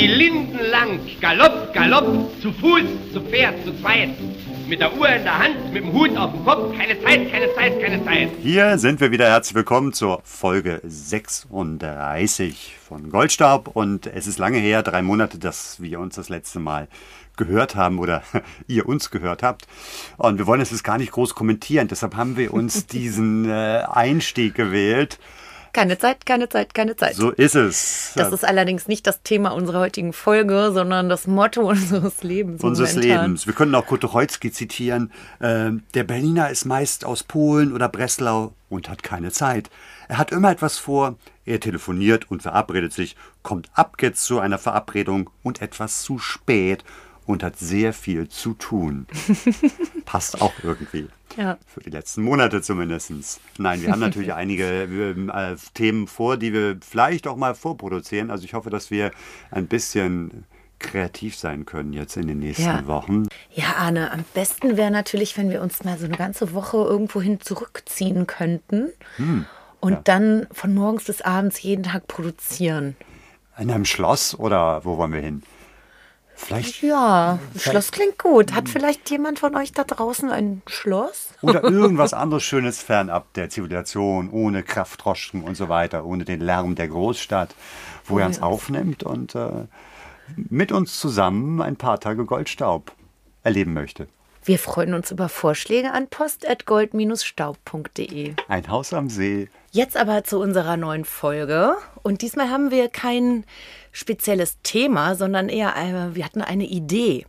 Die Linden lang, Galopp, Galopp, zu Fuß, zu Pferd, zu zweit. Mit der Uhr in der Hand, mit dem Hut auf dem Kopf, keine Zeit, keine Zeit, keine Zeit. Hier sind wir wieder. Herzlich willkommen zur Folge 36 von Goldstaub. Und es ist lange her, drei Monate, dass wir uns das letzte Mal gehört haben oder ihr uns gehört habt. Und wir wollen es jetzt gar nicht groß kommentieren. Deshalb haben wir uns diesen äh, Einstieg gewählt. Keine Zeit, keine Zeit, keine Zeit. So ist es. Das ist allerdings nicht das Thema unserer heutigen Folge, sondern das Motto unseres Lebens. unseres momentan. Lebens. Wir können auch Kurt Tucholsky zitieren. Ähm, der Berliner ist meist aus Polen oder Breslau und hat keine Zeit. Er hat immer etwas vor. Er telefoniert und verabredet sich, kommt ab jetzt zu einer Verabredung und etwas zu spät und hat sehr viel zu tun. Passt auch irgendwie. Ja. Für die letzten Monate zumindest. Nein, wir haben natürlich einige äh, Themen vor, die wir vielleicht auch mal vorproduzieren. Also ich hoffe, dass wir ein bisschen kreativ sein können jetzt in den nächsten Ja. Wochen. Ja, Arne, am besten wäre natürlich, wenn wir uns mal so eine ganze Woche irgendwohin zurückziehen könnten Hm, und dann von morgens bis abends jeden Tag produzieren. In einem Schloss oder wo wollen wir hin? Vielleicht Ja, Schloss klingt gut. Hat vielleicht jemand von euch da draußen ein Schloss? oder irgendwas anderes Schönes fernab der Zivilisation, ohne Kraftdroschken und so weiter, ohne den Lärm der Großstadt, wo er uns aufnimmt und äh, mit uns zusammen ein paar Tage Goldstaub erleben möchte. Wir freuen uns über Vorschläge an post.gold-staub.de. Ein Haus am See. Jetzt aber zu unserer neuen Folge. Und diesmal haben wir kein spezielles Thema, sondern eher, äh, wir hatten eine Idee.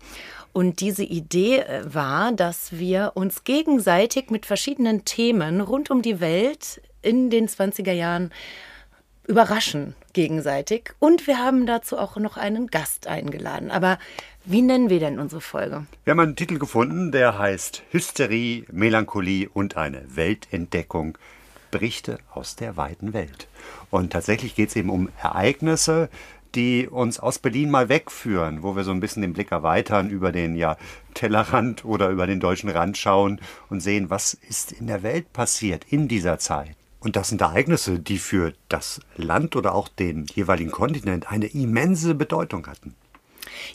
Und diese Idee äh, war, dass wir uns gegenseitig mit verschiedenen Themen rund um die Welt in den 20er Jahren überraschen gegenseitig. Und wir haben dazu auch noch einen Gast eingeladen. Aber wie nennen wir denn unsere Folge? Wir haben einen Titel gefunden, der heißt Hysterie, Melancholie und eine Weltentdeckung. Berichte aus der weiten Welt. Und tatsächlich geht es eben um Ereignisse, die uns aus Berlin mal wegführen, wo wir so ein bisschen den Blick erweitern über den ja, Tellerrand oder über den deutschen Rand schauen und sehen, was ist in der Welt passiert in dieser Zeit. Und das sind Ereignisse, die für das Land oder auch den jeweiligen Kontinent eine immense Bedeutung hatten.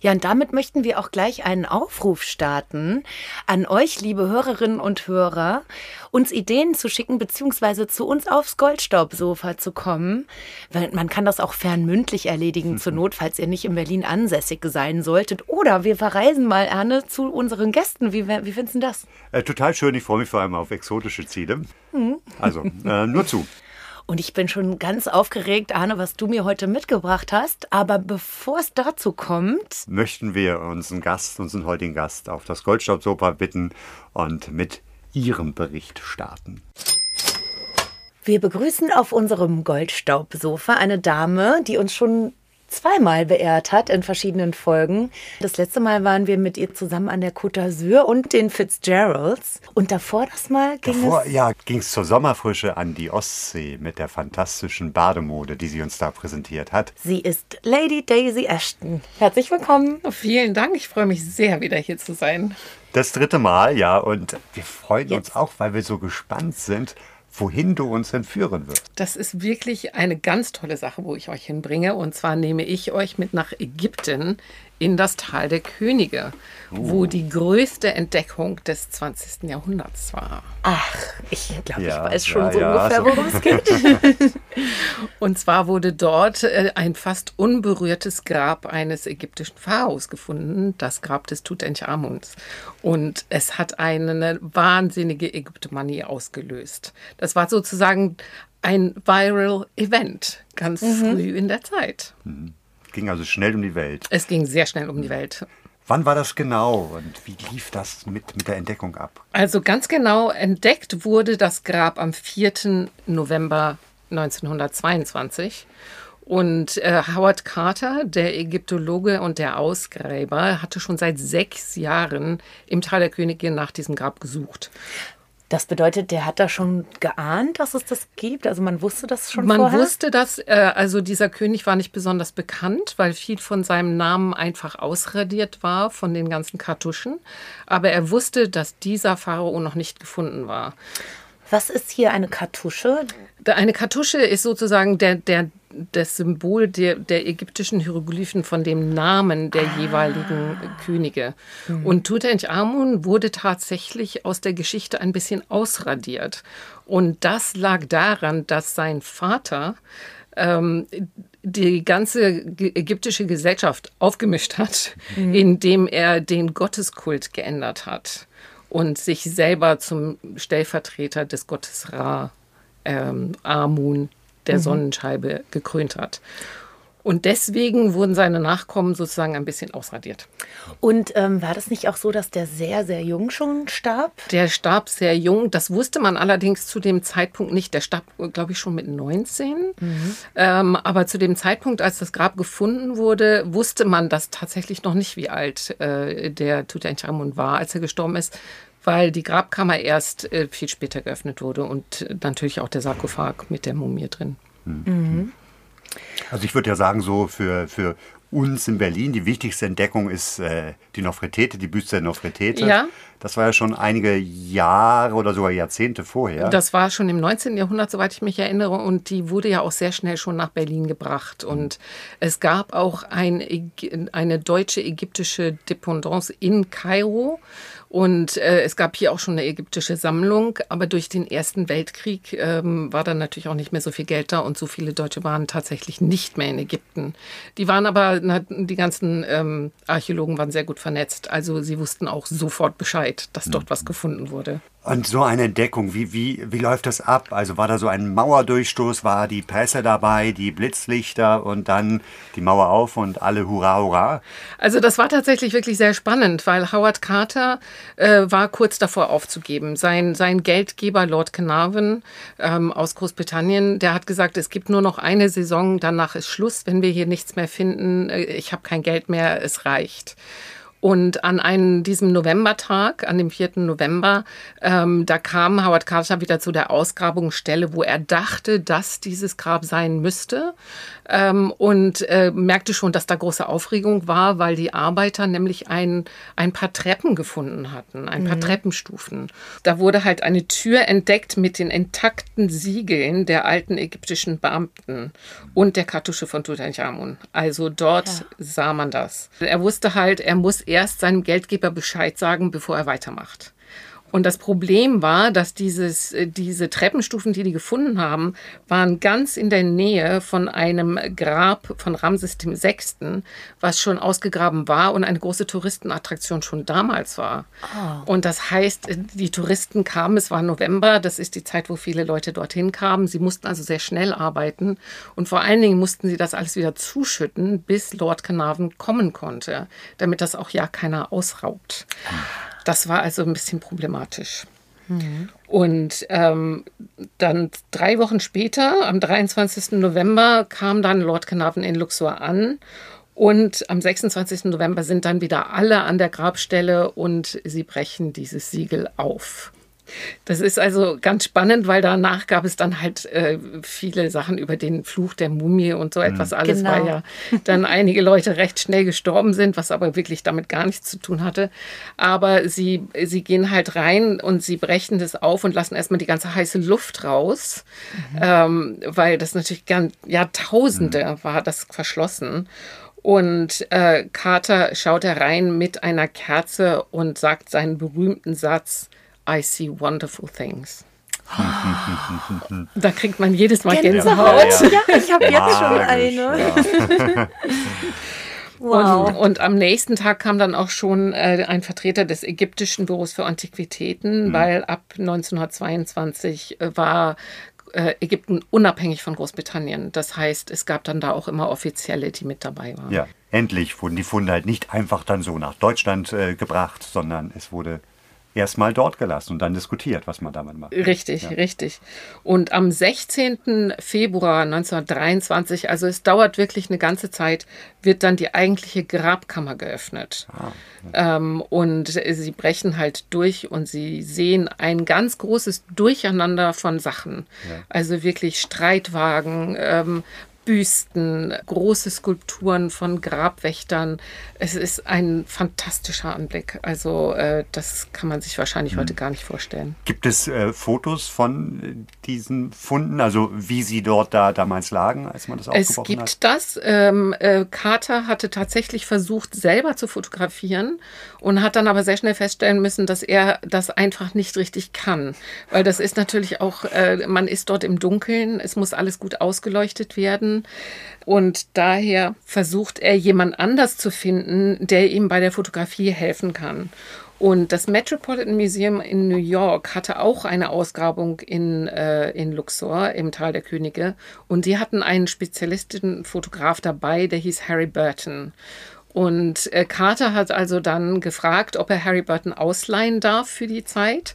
Ja, und damit möchten wir auch gleich einen Aufruf starten an euch, liebe Hörerinnen und Hörer, uns Ideen zu schicken, beziehungsweise zu uns aufs Goldstaubsofa zu kommen. Weil Man kann das auch fernmündlich erledigen, zur Not, falls ihr nicht in Berlin ansässig sein solltet. Oder wir verreisen mal, Anne, zu unseren Gästen. Wie, wie findest du das? Äh, total schön, ich freue mich vor allem auf exotische Ziele. Also, äh, nur zu. Und ich bin schon ganz aufgeregt, Arne, was du mir heute mitgebracht hast. Aber bevor es dazu kommt, Möchten wir unseren Gast, unseren heutigen Gast, auf das Goldstaubsofa bitten und mit ihrem Bericht starten. Wir begrüßen auf unserem Goldstaubsofa eine Dame, die uns schon zweimal beehrt hat in verschiedenen Folgen. Das letzte Mal waren wir mit ihr zusammen an der Côte d'Azur und den Fitzgeralds. Und davor das Mal ging Davor es... ja, ging es zur Sommerfrische an die Ostsee mit der fantastischen Bademode, die sie uns da präsentiert hat. Sie ist Lady Daisy Ashton. Herzlich willkommen. Vielen Dank, ich freue mich sehr, wieder hier zu sein. Das dritte Mal, ja, und wir freuen uns Jetzt. auch, weil wir so gespannt sind, wohin du uns entführen wirst. Das ist wirklich eine ganz tolle Sache, wo ich euch hinbringe. Und zwar nehme ich euch mit nach Ägypten in das Tal der Könige, wo die größte Entdeckung des 20. Jahrhunderts war. Ach, ich glaube, Ja, ich weiß schon ja, so ja, ungefähr, so. worum es geht. Und zwar wurde dort äh, ein fast unberührtes Grab eines ägyptischen Pharaos gefunden, das Grab des Tutanchamuns. Und es hat eine wahnsinnige Ägyptomanie ausgelöst. Das war sozusagen ein Viral Event, ganz früh in der Zeit. Ging also schnell um die Welt. Es ging sehr schnell um die Welt. Wann war das genau und wie lief das mit, mit der Entdeckung ab? Also ganz genau entdeckt wurde das Grab am 4. November 1922. Und äh, Howard Carter, der Ägyptologe und der Ausgräber, hatte schon seit sechs Jahren im Tal der Königin nach diesem Grab gesucht. Das bedeutet, der hat da schon geahnt, dass es das gibt? Also man wusste das schon Man vorher? wusste das, äh, also dieser König war nicht besonders bekannt, weil viel von seinem Namen einfach ausradiert war von den ganzen Kartuschen. Aber er wusste, dass dieser Pharao noch nicht gefunden war. Was ist hier eine Kartusche? Eine Kartusche ist sozusagen der, der, das Symbol der, der ägyptischen Hieroglyphen von dem Namen der jeweiligen Könige. Und Tutanchamun wurde tatsächlich aus der Geschichte ein bisschen ausradiert. Und das lag daran, dass sein Vater ähm, die ganze ägyptische Gesellschaft aufgemischt hat, indem er den Gotteskult geändert hat und sich selber zum Stellvertreter des Gottes Ra, ähm, Amun, der Sonnenscheibe, gekrönt hat. Und deswegen wurden seine Nachkommen sozusagen ein bisschen ausradiert. Und ähm, war das nicht auch so, dass der sehr, sehr jung schon starb? Der starb sehr jung. Das wusste man allerdings zu dem Zeitpunkt nicht. Der starb, glaube ich, schon mit 19. Ähm, aber zu dem Zeitpunkt, als das Grab gefunden wurde, wusste man das tatsächlich noch nicht, wie alt äh, der Tutanchamun war, als er gestorben ist, weil die Grabkammer erst äh, viel später geöffnet wurde und äh, natürlich auch der Sarkophag mit der Mumie drin. Also ich würde ja sagen, so für, für uns in Berlin, die wichtigste Entdeckung ist äh, die Nofretete, die Büste der Nofretete. Ja. Das war ja schon einige Jahre oder sogar Jahrzehnte vorher. Das war schon im 19. Jahrhundert, soweit ich mich erinnere, und die wurde ja auch sehr schnell schon nach Berlin gebracht. Und es gab auch ein, eine deutsche ägyptische Dependance in Kairo. Und äh, es gab hier auch schon eine ägyptische Sammlung, aber durch den Ersten Weltkrieg ähm, war dann natürlich auch nicht mehr so viel Geld da und so viele Deutsche waren tatsächlich nicht mehr in Ägypten. Die waren aber, die ganzen ähm, Archäologen waren sehr gut vernetzt, also sie wussten auch sofort Bescheid, dass dort was gefunden wurde. Und so eine Entdeckung, wie, wie, wie läuft das ab? Also war da so ein Mauerdurchstoß, war die Presse dabei, die Blitzlichter und dann die Mauer auf und alle Hurra, Hurra? Also das war tatsächlich wirklich sehr spannend, weil Howard Carter äh, war kurz davor aufzugeben. Sein, sein Geldgeber Lord Carnarvon ähm, aus Großbritannien, der hat gesagt, es gibt nur noch eine Saison, danach ist Schluss, wenn wir hier nichts mehr finden, äh, ich habe kein Geld mehr, es reicht. Und an einem, diesem Novembertag, an dem 4. November, ähm, da kam Howard Carter wieder zu der Ausgrabungsstelle, wo er dachte, dass dieses Grab sein müsste. Ähm, und äh, merkte schon, dass da große Aufregung war, weil die Arbeiter nämlich ein, ein paar Treppen gefunden hatten, ein paar Treppenstufen. Da wurde halt eine Tür entdeckt mit den intakten Siegeln der alten ägyptischen Beamten und der Kartusche von Tutanchamun. Also dort sah man das. Er wusste halt, er muss erst seinem Geldgeber Bescheid sagen, bevor er weitermacht. Und das Problem war, dass dieses, äh, diese Treppenstufen, die die gefunden haben, waren ganz in der Nähe von einem Grab von Ramses VI., was schon ausgegraben war und eine große Touristenattraktion schon damals war. Und das heißt, äh, die Touristen kamen, es war November, das ist die Zeit, wo viele Leute dorthin kamen. Sie mussten also sehr schnell arbeiten und vor allen Dingen mussten sie das alles wieder zuschütten, bis Lord Carnarvon kommen konnte, damit das auch ja keiner ausraubt. Das war also ein bisschen problematisch. Und ähm, dann drei Wochen später, am 23. November, kam dann Lord Carnarvon in Luxor an. Und am 26. November sind dann wieder alle an der Grabstelle und sie brechen dieses Siegel auf. Das ist also ganz spannend, weil danach gab es dann halt äh, viele Sachen über den Fluch der Mumie und so etwas alles, Genau. weil ja dann einige Leute recht schnell gestorben sind, was aber wirklich damit gar nichts zu tun hatte. Aber sie, sie gehen halt rein und sie brechen das auf und lassen erstmal die ganze heiße Luft raus, ähm, weil das natürlich ganz, Jahrtausende war das verschlossen. Und äh, Carter schaut herein mit einer Kerze und sagt seinen berühmten Satz, I see wonderful things. da kriegt man jedes Mal Gänsehaut. Gänsehaut. Ja, ich habe jetzt schon eine. ja. Wow. Und, und am nächsten Tag kam dann auch schon äh, ein Vertreter des ägyptischen Büros für Antiquitäten, weil ab 1922 äh, war äh, Ägypten unabhängig von Großbritannien. Das heißt, es gab dann da auch immer Offizielle, die mit dabei waren. Ja, endlich wurden die Funde halt nicht einfach dann so nach Deutschland äh, gebracht, sondern es wurde erstmal dort gelassen und dann diskutiert, was man damit macht. Richtig, ja. richtig. Und am 16. Februar 1923, also es dauert wirklich eine ganze Zeit, wird dann die eigentliche Grabkammer geöffnet. Ah, ja. ähm, und sie brechen halt durch und sie sehen ein ganz großes Durcheinander von Sachen. Ja. Also wirklich Streitwagen, ähm, Büsten, große Skulpturen von Grabwächtern. Es ist ein fantastischer Anblick. Also äh, das kann man sich wahrscheinlich mhm. heute gar nicht vorstellen. Gibt es äh, Fotos von diesen Funden, also wie sie dort da damals lagen, als man das aufgebrochen hat? Es gibt hat? das. Ähm, äh, Carter hatte tatsächlich versucht, selber zu fotografieren und hat dann aber sehr schnell feststellen müssen, dass er das einfach nicht richtig kann. Weil das ist natürlich auch, äh, man ist dort im Dunkeln, es muss alles gut ausgeleuchtet werden. Und daher versucht er jemand anders zu finden, der ihm bei der Fotografie helfen kann. Und das Metropolitan Museum in New York hatte auch eine Ausgrabung in, äh, in Luxor im Tal der Könige. Und die hatten einen Spezialistenfotograf dabei, der hieß Harry Burton. Und äh, Carter hat also dann gefragt, ob er Harry Burton ausleihen darf für die Zeit.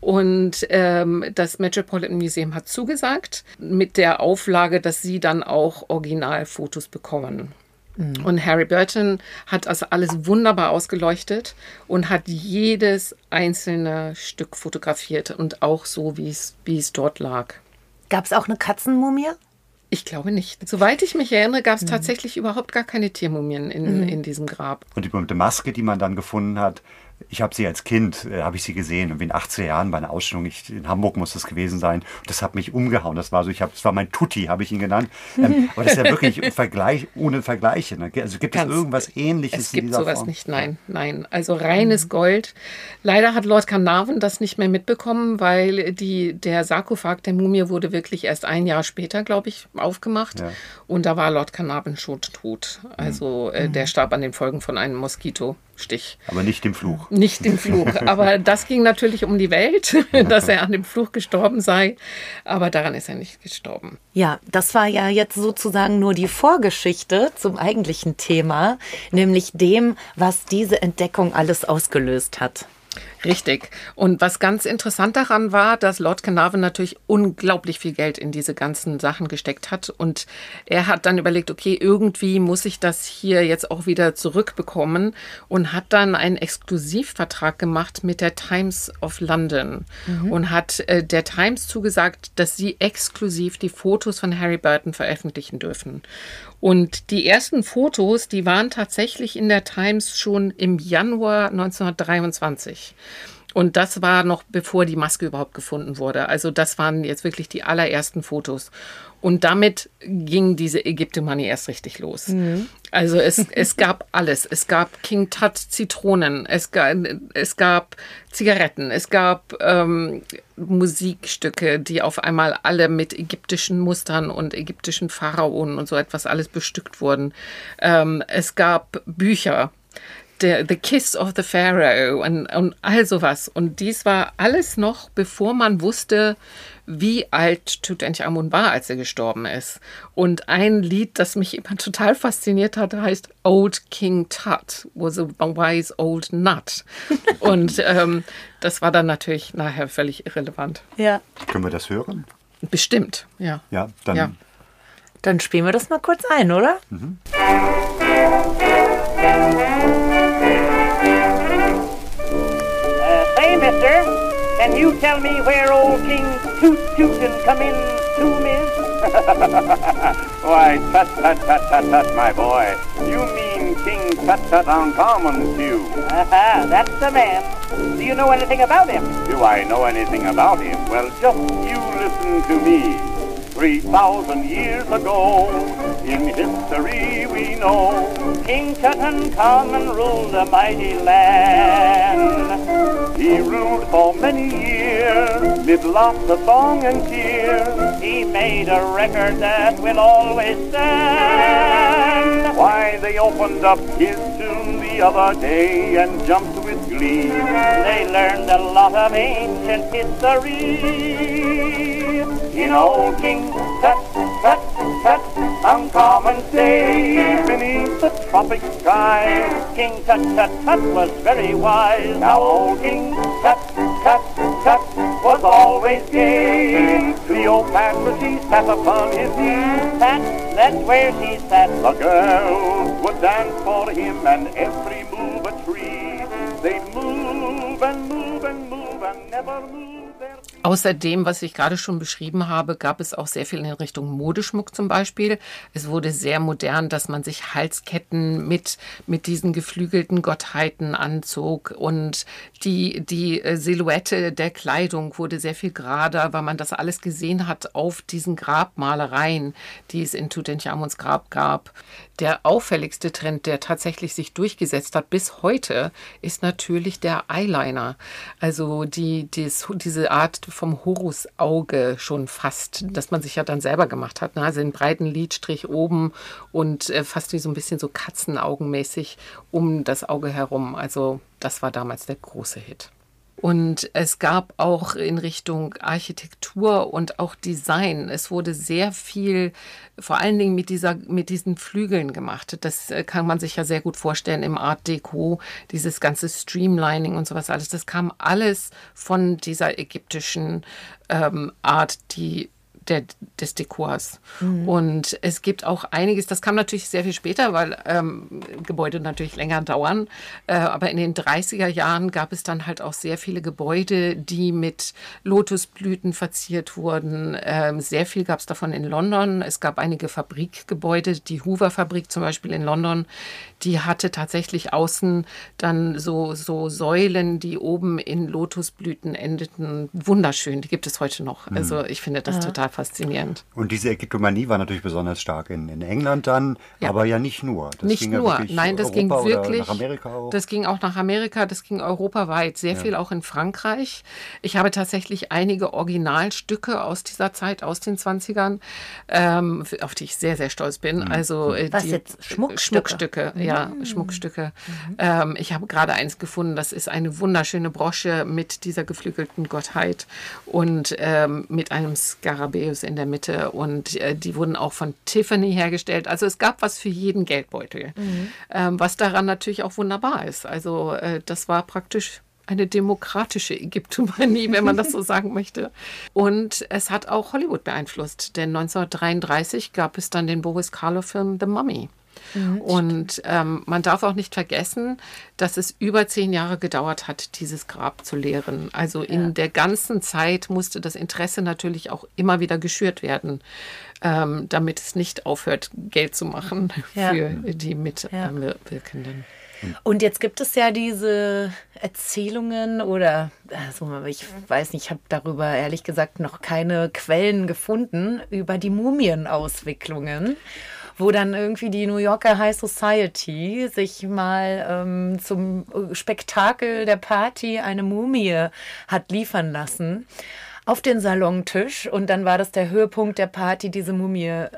Und ähm, das Metropolitan Museum hat zugesagt, mit der Auflage, dass sie dann auch Originalfotos bekommen. Mhm. Und Harry Burton hat also alles wunderbar ausgeleuchtet und hat jedes einzelne Stück fotografiert und auch so, wie es, wie es dort lag. Gab es auch eine Katzenmumie? Ich glaube nicht. Soweit ich mich erinnere, gab es mhm. tatsächlich überhaupt gar keine Tiermumien in, mhm. in diesem Grab. Und die berühmte Maske, die man dann gefunden hat, ich habe sie als Kind, äh, habe ich sie gesehen, und in 18 Jahren bei einer Ausstellung, ich, in Hamburg muss das gewesen sein. Das hat mich umgehauen. Das war so, ich habe, das war mein Tutti, habe ich ihn genannt. Ähm, aber das ist ja wirklich Vergleich, ohne Vergleiche. Ne? Also gibt Ganz, es irgendwas Ähnliches? Es gibt sowas Form? nicht, nein, nein. Also reines mhm. Gold. Leider hat Lord Carnarvon das nicht mehr mitbekommen, weil die, der Sarkophag der Mumie wurde wirklich erst ein Jahr später, glaube ich, aufgemacht. Ja. Und da war Lord Carnarvon schon tot. Also mhm. äh, der starb an den Folgen von einem Moskito. Stich. Aber nicht dem Fluch. Nicht dem Fluch. Aber das ging natürlich um die Welt, dass er an dem Fluch gestorben sei. Aber daran ist er nicht gestorben. Ja, das war ja jetzt sozusagen nur die Vorgeschichte zum eigentlichen Thema, nämlich dem, was diese Entdeckung alles ausgelöst hat. Richtig. Und was ganz interessant daran war, dass Lord Carnarvon natürlich unglaublich viel Geld in diese ganzen Sachen gesteckt hat. Und er hat dann überlegt, okay, irgendwie muss ich das hier jetzt auch wieder zurückbekommen und hat dann einen Exklusivvertrag gemacht mit der Times of London mhm. und hat äh, der Times zugesagt, dass sie exklusiv die Fotos von Harry Burton veröffentlichen dürfen. Und die ersten Fotos, die waren tatsächlich in der Times schon im Januar 1923. Und das war noch bevor die Maske überhaupt gefunden wurde. Also das waren jetzt wirklich die allerersten Fotos. Und damit ging diese Ägyptomanie erst richtig los. Mhm. Also es, es gab alles. Es gab King Tut Zitronen, es gab, es gab Zigaretten, es gab ähm, Musikstücke, die auf einmal alle mit ägyptischen Mustern und ägyptischen Pharaonen und so etwas alles bestückt wurden. Ähm, es gab Bücher der The Kiss of the Pharaoh und, und all sowas. Und dies war alles noch, bevor man wusste, wie alt Tutanchamun war, als er gestorben ist. Und ein Lied, das mich immer total fasziniert hat, heißt Old King Tut was a wise old nut. und ähm, das war dann natürlich nachher völlig irrelevant. Ja. Können wir das hören? Bestimmt, ja. Ja, dann. Ja. Dann spielen wir das mal kurz ein, oder? Mhm. You tell me where old King Toot Tootin' come in tomb is? Why, tut tut tut tut tut, my boy. You mean King Tut Tut on Common Stew. Aha, that's the man. Do you know anything about him? Do I know anything about him? Well, just you listen to me. Three thousand years ago, in history we know, King Tutankhamun ruled a mighty land. He ruled for many years, mid lots of song and tears. He made a record that will always stand. Why, they opened up his tomb the other day and jumped with glee. They learned a lot of ancient history. In old King Tut, Tut, Tut, uncommon days beneath the tropic sky. King Tut Tut Tut was very wise. Now old King Tut Tut Tut was always gay. Cleopatra, she sat upon his knee. Sat, that's where she sat. The girls would dance for him and every move a tree. They'd move and move and move and never move their feet. Außer dem, was ich gerade schon beschrieben habe, gab es auch sehr viel in Richtung Modeschmuck zum Beispiel. Es wurde sehr modern, dass man sich Halsketten mit, mit diesen geflügelten Gottheiten anzog und die, die äh, Silhouette der Kleidung wurde sehr viel gerader, weil man das alles gesehen hat auf diesen Grabmalereien, die es in Tutanchamuns Grab gab. Der auffälligste Trend, der tatsächlich sich durchgesetzt hat bis heute, ist natürlich der Eyeliner. Also die, dies, diese Art vom Horusauge schon fast, das man sich ja dann selber gemacht hat. Ne? Also einen breiten Lidstrich oben und äh, fast wie so ein bisschen so Katzenaugenmäßig um das Auge herum. Also das war damals der große Hit. Und es gab auch in Richtung Architektur und auch Design. Es wurde sehr viel, vor allen Dingen mit, dieser, mit diesen Flügeln gemacht. Das äh, kann man sich ja sehr gut vorstellen im Art Deco, dieses ganze Streamlining und sowas alles. Das kam alles von dieser ägyptischen ähm, Art, die der, des Dekors. Mhm. Und es gibt auch einiges, das kam natürlich sehr viel später, weil ähm, Gebäude natürlich länger dauern. Äh, aber in den 30er Jahren gab es dann halt auch sehr viele Gebäude, die mit Lotusblüten verziert wurden. Ähm, sehr viel gab es davon in London. Es gab einige Fabrikgebäude, die Hoover-Fabrik zum Beispiel in London, die hatte tatsächlich außen dann so, so Säulen, die oben in Lotusblüten endeten. Wunderschön, die gibt es heute noch. Mhm. Also ich finde das ja. total faszinierend. Und diese Ägyptomanie war natürlich besonders stark in, in England dann, ja. aber ja nicht nur. Das nicht nur, ja nein, das Europa ging wirklich. Nach Amerika auch. Das ging auch nach Amerika, das ging europaweit, sehr ja. viel auch in Frankreich. Ich habe tatsächlich einige Originalstücke aus dieser Zeit, aus den 20ern, ähm, auf die ich sehr, sehr stolz bin. Mhm. Also, äh, Was die, jetzt? Schmuckstücke? Schmuckstücke, ja, mhm. Schmuckstücke. Mhm. Ähm, ich habe gerade eins gefunden, das ist eine wunderschöne Brosche mit dieser geflügelten Gottheit und ähm, mit einem Skarabäus Skarabäus in der Mitte und äh, die wurden auch von Tiffany hergestellt. Also es gab was für jeden Geldbeutel, mhm. ähm, was daran natürlich auch wunderbar ist. Also äh, das war praktisch eine demokratische Ägyptomanie, wenn man das so sagen möchte. Und es hat auch Hollywood beeinflusst, denn 1933 gab es dann den Boris Karloff-Film The Mummy. Mhm, und ähm, man darf auch nicht vergessen, dass es über zehn Jahre gedauert hat, dieses Grab zu leeren. Also in ja. der ganzen Zeit musste das Interesse natürlich auch immer wieder geschürt werden, ähm, damit es nicht aufhört, Geld zu machen ja. für die Mitwirkenden. Und jetzt gibt es ja diese Erzählungen oder, also ich weiß nicht, ich habe darüber ehrlich gesagt noch keine Quellen gefunden über die Mumienauswicklungen wo dann irgendwie die New Yorker High Society sich mal ähm, zum Spektakel der Party eine Mumie hat liefern lassen auf den Salontisch und dann war das der Höhepunkt der Party, diese Mumie äh,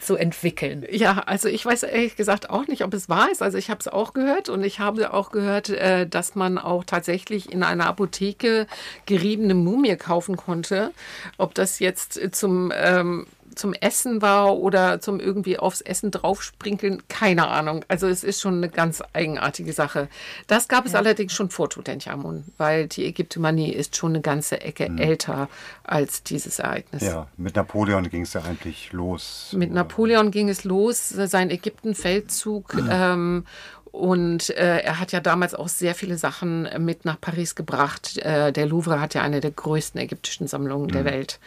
zu entwickeln. Ja, also ich weiß ehrlich gesagt auch nicht, ob es wahr ist. Also ich habe es auch gehört und ich habe auch gehört, äh, dass man auch tatsächlich in einer Apotheke geriebene Mumie kaufen konnte. Ob das jetzt zum ähm, zum Essen war oder zum irgendwie aufs Essen draufsprinkeln, keine Ahnung. Also es ist schon eine ganz eigenartige Sache. Das gab es ja. allerdings schon vor Tutanchamun, weil die Ägyptomanie ist schon eine ganze Ecke mhm. älter als dieses Ereignis. Ja, mit Napoleon ging es ja eigentlich los. Mit Napoleon ging es los, sein Ägyptenfeldzug. Mhm. Ähm, und äh, er hat ja damals auch sehr viele Sachen mit nach Paris gebracht. Äh, der Louvre hat ja eine der größten ägyptischen Sammlungen mhm. der Welt.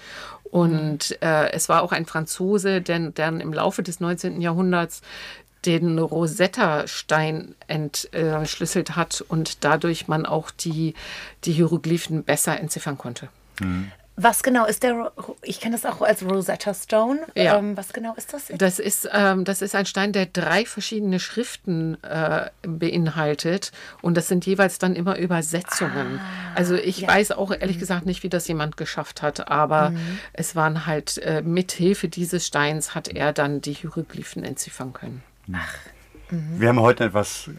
Und äh, es war auch ein Franzose, der dann im Laufe des 19. Jahrhunderts den Rosetta-Stein entschlüsselt hat und dadurch man auch die, die Hieroglyphen besser entziffern konnte. Mhm. Was genau ist der, ich kenne das auch als Rosetta Stone. Ja. Ähm, was genau ist das? Das ist, ähm, das ist ein Stein, der drei verschiedene Schriften äh, beinhaltet und das sind jeweils dann immer Übersetzungen. Ah, also ich ja. weiß auch ehrlich mhm. gesagt nicht, wie das jemand geschafft hat, aber mhm. es waren halt, äh, mit Hilfe dieses Steins hat er dann die Hieroglyphen entziffern können. Ach. Mhm. Wir haben heute etwas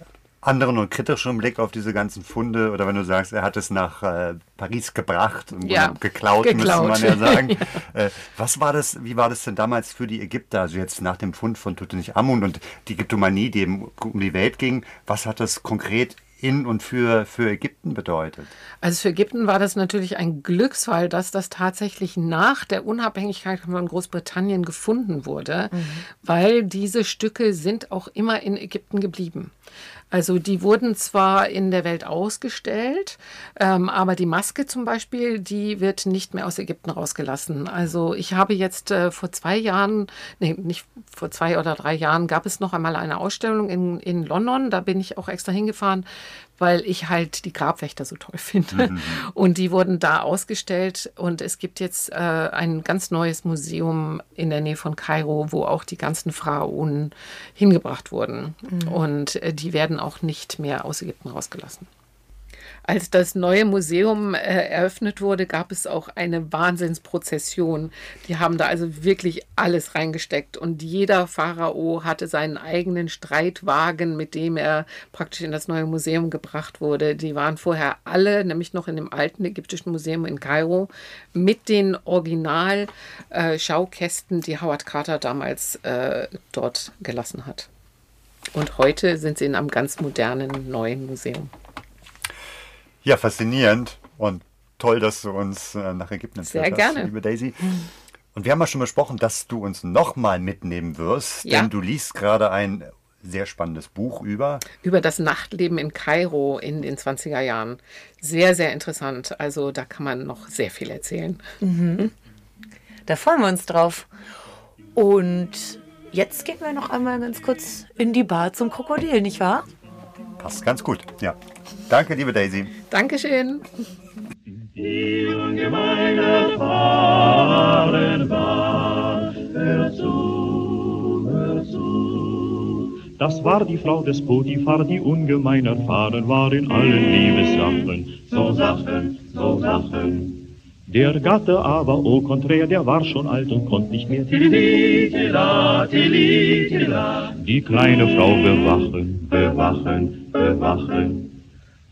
anderen und kritischeren Blick auf diese ganzen Funde oder wenn du sagst, er hat es nach äh, Paris gebracht und Ja, geklaut, geklaut. müsste man ja sagen. äh, was war das, wie war das denn damals für die Ägypter, also jetzt nach dem Fund von Tutanchamun und die Ägyptomanie, die eben um die Welt ging, was hat das konkret in und für, für Ägypten bedeutet? Also für Ägypten war das natürlich ein Glücksfall, dass das tatsächlich nach der Unabhängigkeit von Großbritannien gefunden wurde, weil diese Stücke sind auch immer in Ägypten geblieben. Also die wurden zwar in der Welt ausgestellt, ähm, aber die Maske zum Beispiel, die wird nicht mehr aus Ägypten rausgelassen. Also ich habe jetzt äh, vor zwei Jahren, nee, nicht vor zwei oder drei Jahren, gab es noch einmal eine Ausstellung in, in London. Da bin ich auch extra hingefahren, weil ich halt die Grabwächter so toll finde. Und die wurden da ausgestellt. Und es gibt jetzt äh, ein ganz neues Museum in der Nähe von Kairo, wo auch die ganzen Pharaonen hingebracht wurden. Und äh, die werden auch nicht mehr aus Ägypten rausgelassen. Als das neue Museum äh, eröffnet wurde, gab es auch eine Wahnsinnsprozession. Die haben da also wirklich alles reingesteckt und jeder Pharao hatte seinen eigenen Streitwagen, mit dem er praktisch in das neue Museum gebracht wurde. Die waren vorher alle, nämlich noch in dem alten ägyptischen Museum in Kairo, mit den Original-Schaukästen, die Howard Carter damals äh, dort gelassen hat. Und heute sind sie in einem ganz modernen neuen Museum. Ja, faszinierend und toll, dass du uns äh, nach Ägypten Sehr gerne. hast, liebe Daisy. Und wir haben ja schon besprochen, dass du uns nochmal mitnehmen wirst, Ja. denn du liest gerade ein sehr spannendes Buch über. über das Nachtleben in Kairo in den 20er Jahren. Sehr, sehr interessant. Also da kann man noch sehr viel erzählen. Da freuen wir uns drauf. Und jetzt gehen wir noch einmal ganz kurz in die Bar zum Krokodil, nicht wahr? Passt ganz gut, ja. Danke, liebe Daisy. Dankeschön. Das war die Frau des Potiphar, die ungemein erfahren war in allen Liebessachen. So Sachen, so Sachen. Der Gatte aber, au contraire, der war schon alt und konnte nicht mehr tila, tili, tila. die kleine Frau bewachen, bewachen, bewachen.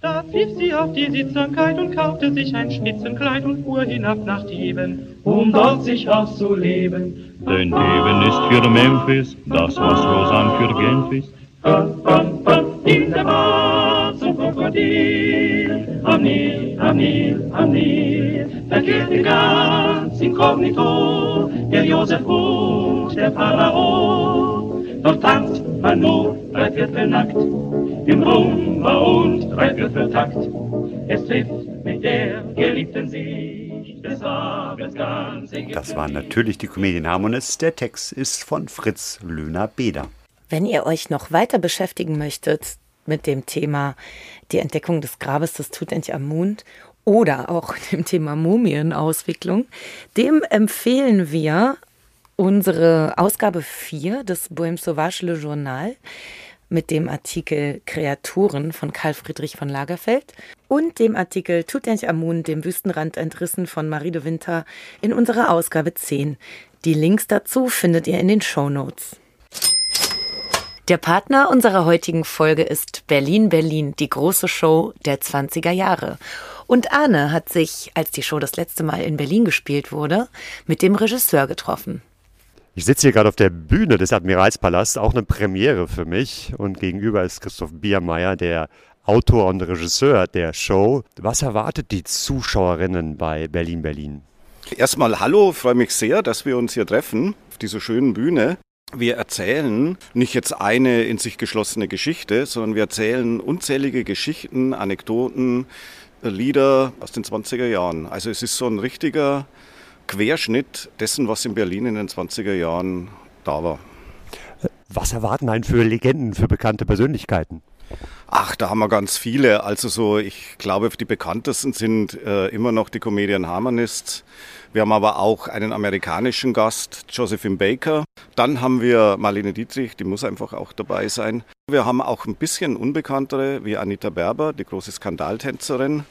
Da pfiff sie auf die Sittsamkeit und kaufte sich ein Schnitzenkleid und fuhr hinab nach Theben, um dort sich auszuleben. Denn Theben ist für Memphis, das was Lausanne für Genf ist. Bam, bam, bam, in der Bar zum Krokodil, am Nil, am Nil, am Nil, verkehrte ganz inkognito der Josef und der Pharao. Dort tanzt man nur drei Viertel nackt, im Rumba und drei Viertel Takt. Es trifft mit der Geliebten sich des Abends ganz Ägypten. Das waren natürlich die Comedian Harmonists. Der Text ist von Fritz Löhner-Beder. Wenn ihr euch noch weiter beschäftigen möchtet mit dem Thema die Entdeckung des Grabes des Tutanchamun oder auch dem Thema Mumienauswicklung, dem empfehlen wir unsere Ausgabe 4 des Bohème Sauvage Le Journal mit dem Artikel Kreaturen von Karl Friedrich von Lagerfeld und dem Artikel Tutanchamun, dem Wüstenrand entrissen von Marie de Winter in unserer Ausgabe 10. Die Links dazu findet ihr in den Show Notes. Der Partner unserer heutigen Folge ist Berlin Berlin, die große Show der 20er Jahre. Und Arne hat sich, als die Show das letzte Mal in Berlin gespielt wurde, mit dem Regisseur getroffen. Ich sitze hier gerade auf der Bühne des Admiralspalasts, auch eine Premiere für mich. Und gegenüber ist Christoph Biermeier, der Autor und Regisseur der Show. Was erwartet die Zuschauerinnen bei Berlin Berlin? Erstmal hallo, freue mich sehr, dass wir uns hier treffen auf dieser schönen Bühne. Wir erzählen nicht jetzt eine in sich geschlossene Geschichte, sondern wir erzählen unzählige Geschichten, Anekdoten, Lieder aus den 20er Jahren. Also es ist so ein richtiger Querschnitt dessen, was in Berlin in den 20er Jahren da war. Was erwarten einen für Legenden, für bekannte Persönlichkeiten? Ach, da haben wir ganz viele. Also so, ich glaube, die bekanntesten sind äh, immer noch die Comedian Harmonists. Wir haben aber auch einen amerikanischen Gast, Josephine Baker. Dann haben wir Marlene Dietrich, die muss einfach auch dabei sein. Wir haben auch ein bisschen unbekanntere, wie Anita Berber, die große Skandaltänzerin.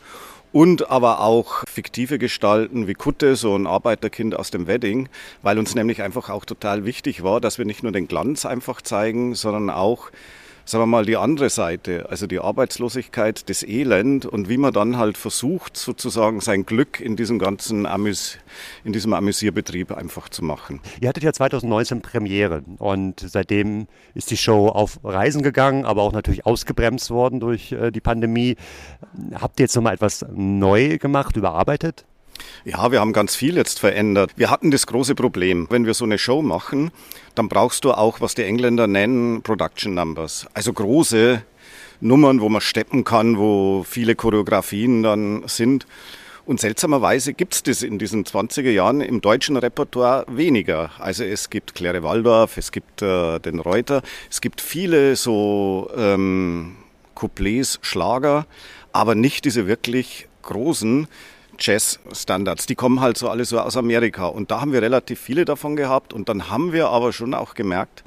Und aber auch fiktive Gestalten wie Kutte, so ein Arbeiterkind aus dem Wedding, weil uns nämlich einfach auch total wichtig war, dass wir nicht nur den Glanz einfach zeigen, sondern auch sagen wir mal, die andere Seite, also die Arbeitslosigkeit, das Elend und wie man dann halt versucht, sozusagen sein Glück in diesem ganzen Amüs in diesem Amüsierbetrieb einfach zu machen. Ihr hattet ja 2019 Premiere und seitdem ist die Show auf Reisen gegangen, aber auch natürlich ausgebremst worden durch äh, die Pandemie. Habt ihr jetzt nochmal etwas neu gemacht, überarbeitet? Ja, wir haben ganz viel jetzt verändert. Wir hatten das große Problem, wenn wir so eine Show machen, dann brauchst du auch, was die Engländer nennen, Production Numbers. Also große Nummern, wo man steppen kann, wo viele Choreografien dann sind. Und seltsamerweise gibt es das in diesen 20er Jahren im deutschen Repertoire weniger. Also es gibt Claire Waldorf, es gibt äh, den Reuter, es gibt viele so ähm, Couplets, Schlager, aber nicht diese wirklich großen Jazz-Standards. Die kommen halt so alle so aus Amerika. Und da haben wir relativ viele davon gehabt. Und dann haben wir aber schon auch gemerkt,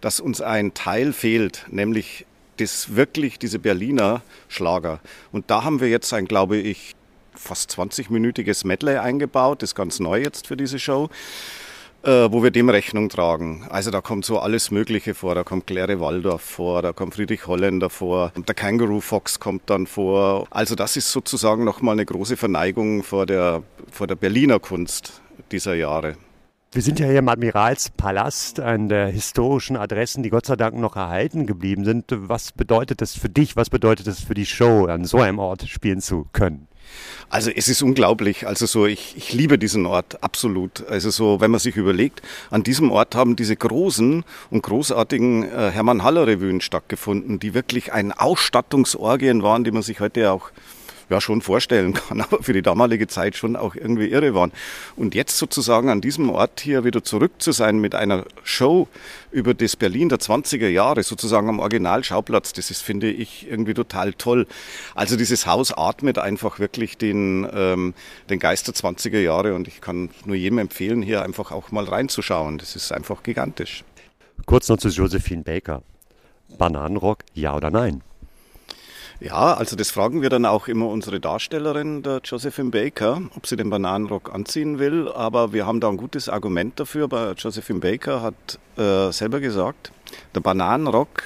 dass uns ein Teil fehlt, nämlich das wirklich diese Berliner Schlager. Und da haben wir jetzt ein, glaube ich, fast 20-minütiges Medley eingebaut, das ist ganz neu jetzt für diese Show, äh, wo wir dem Rechnung tragen. Also da kommt so alles Mögliche vor. Da kommt Claire Waldorf vor, da kommt Friedrich Holländer vor, der Kangaroo Fox kommt dann vor. Also das ist sozusagen nochmal eine große Verneigung vor der, vor der Berliner Kunst dieser Jahre. Wir sind ja hier im Admiralspalast, an der historischen Adressen, die Gott sei Dank noch erhalten geblieben sind. Was bedeutet das für dich? Was bedeutet das für die Show, an so einem Ort spielen zu können? Also es ist unglaublich. Also so, ich, ich liebe diesen Ort absolut. Also so, wenn man sich überlegt, an diesem Ort haben diese großen und großartigen äh, Hermann Haller Revuen stattgefunden, die wirklich ein Ausstattungsorgien waren, die man sich heute auch ja schon vorstellen kann, aber für die damalige Zeit schon auch irgendwie irre waren. Und jetzt sozusagen an diesem Ort hier wieder zurück zu sein mit einer Show über das Berlin der 20er Jahre, sozusagen am Originalschauplatz, das ist, finde ich, irgendwie total toll. Also dieses Haus atmet einfach wirklich den, ähm, den Geist der 20er Jahre und ich kann nur jedem empfehlen, hier einfach auch mal reinzuschauen. Das ist einfach gigantisch. Kurz noch zu Josephine Baker. Bananenrock, ja oder nein? Ja, also das fragen wir dann auch immer unsere Darstellerin, der Josephine Baker, ob sie den Bananenrock anziehen will. Aber wir haben da ein gutes Argument dafür. Aber Josephine Baker hat äh, selber gesagt, der Bananenrock,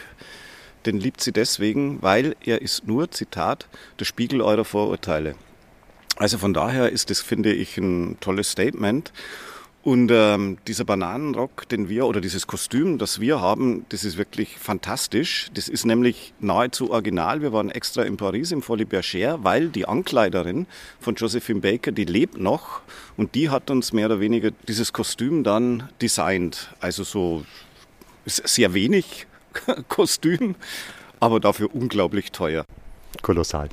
den liebt sie deswegen, weil er ist nur, Zitat, der Spiegel eurer Vorurteile. Also von daher ist das, finde ich, ein tolles Statement. Und ähm, dieser Bananenrock, den wir, oder dieses Kostüm, das wir haben, das ist wirklich fantastisch. Das ist nämlich nahezu original. Wir waren extra in Paris im Folie Bergère, weil die Ankleiderin von Josephine Baker, die lebt noch und die hat uns mehr oder weniger dieses Kostüm dann designt. Also so sehr wenig Kostüm, aber dafür unglaublich teuer. Kolossal.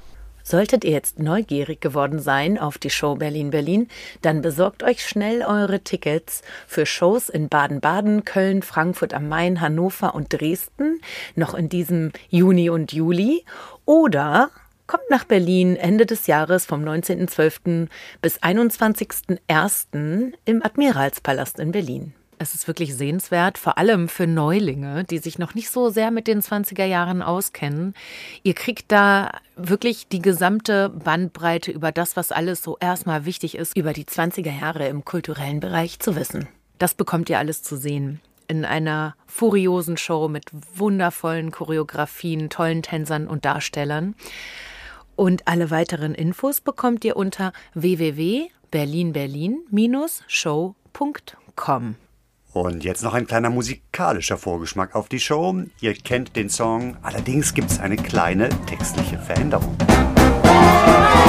Solltet ihr jetzt neugierig geworden sein auf die Show Berlin Berlin, dann besorgt euch schnell eure Tickets für Shows in Baden-Baden, Köln, Frankfurt am Main, Hannover und Dresden noch in diesem Juni und Juli oder kommt nach Berlin Ende des Jahres vom 19.12. bis 21.01. im Admiralspalast in Berlin. Es ist wirklich sehenswert, vor allem für Neulinge, die sich noch nicht so sehr mit den 20er Jahren auskennen. Ihr kriegt da wirklich die gesamte Bandbreite über das, was alles so erstmal wichtig ist, über die 20er Jahre im kulturellen Bereich zu wissen. Das bekommt ihr alles zu sehen. In einer furiosen Show mit wundervollen Choreografien, tollen Tänzern und Darstellern. Und alle weiteren Infos bekommt ihr unter www.berlinberlin-show.com. Und jetzt noch ein kleiner musikalischer Vorgeschmack auf die Show. Ihr kennt den Song, allerdings gibt es eine kleine textliche Veränderung. famous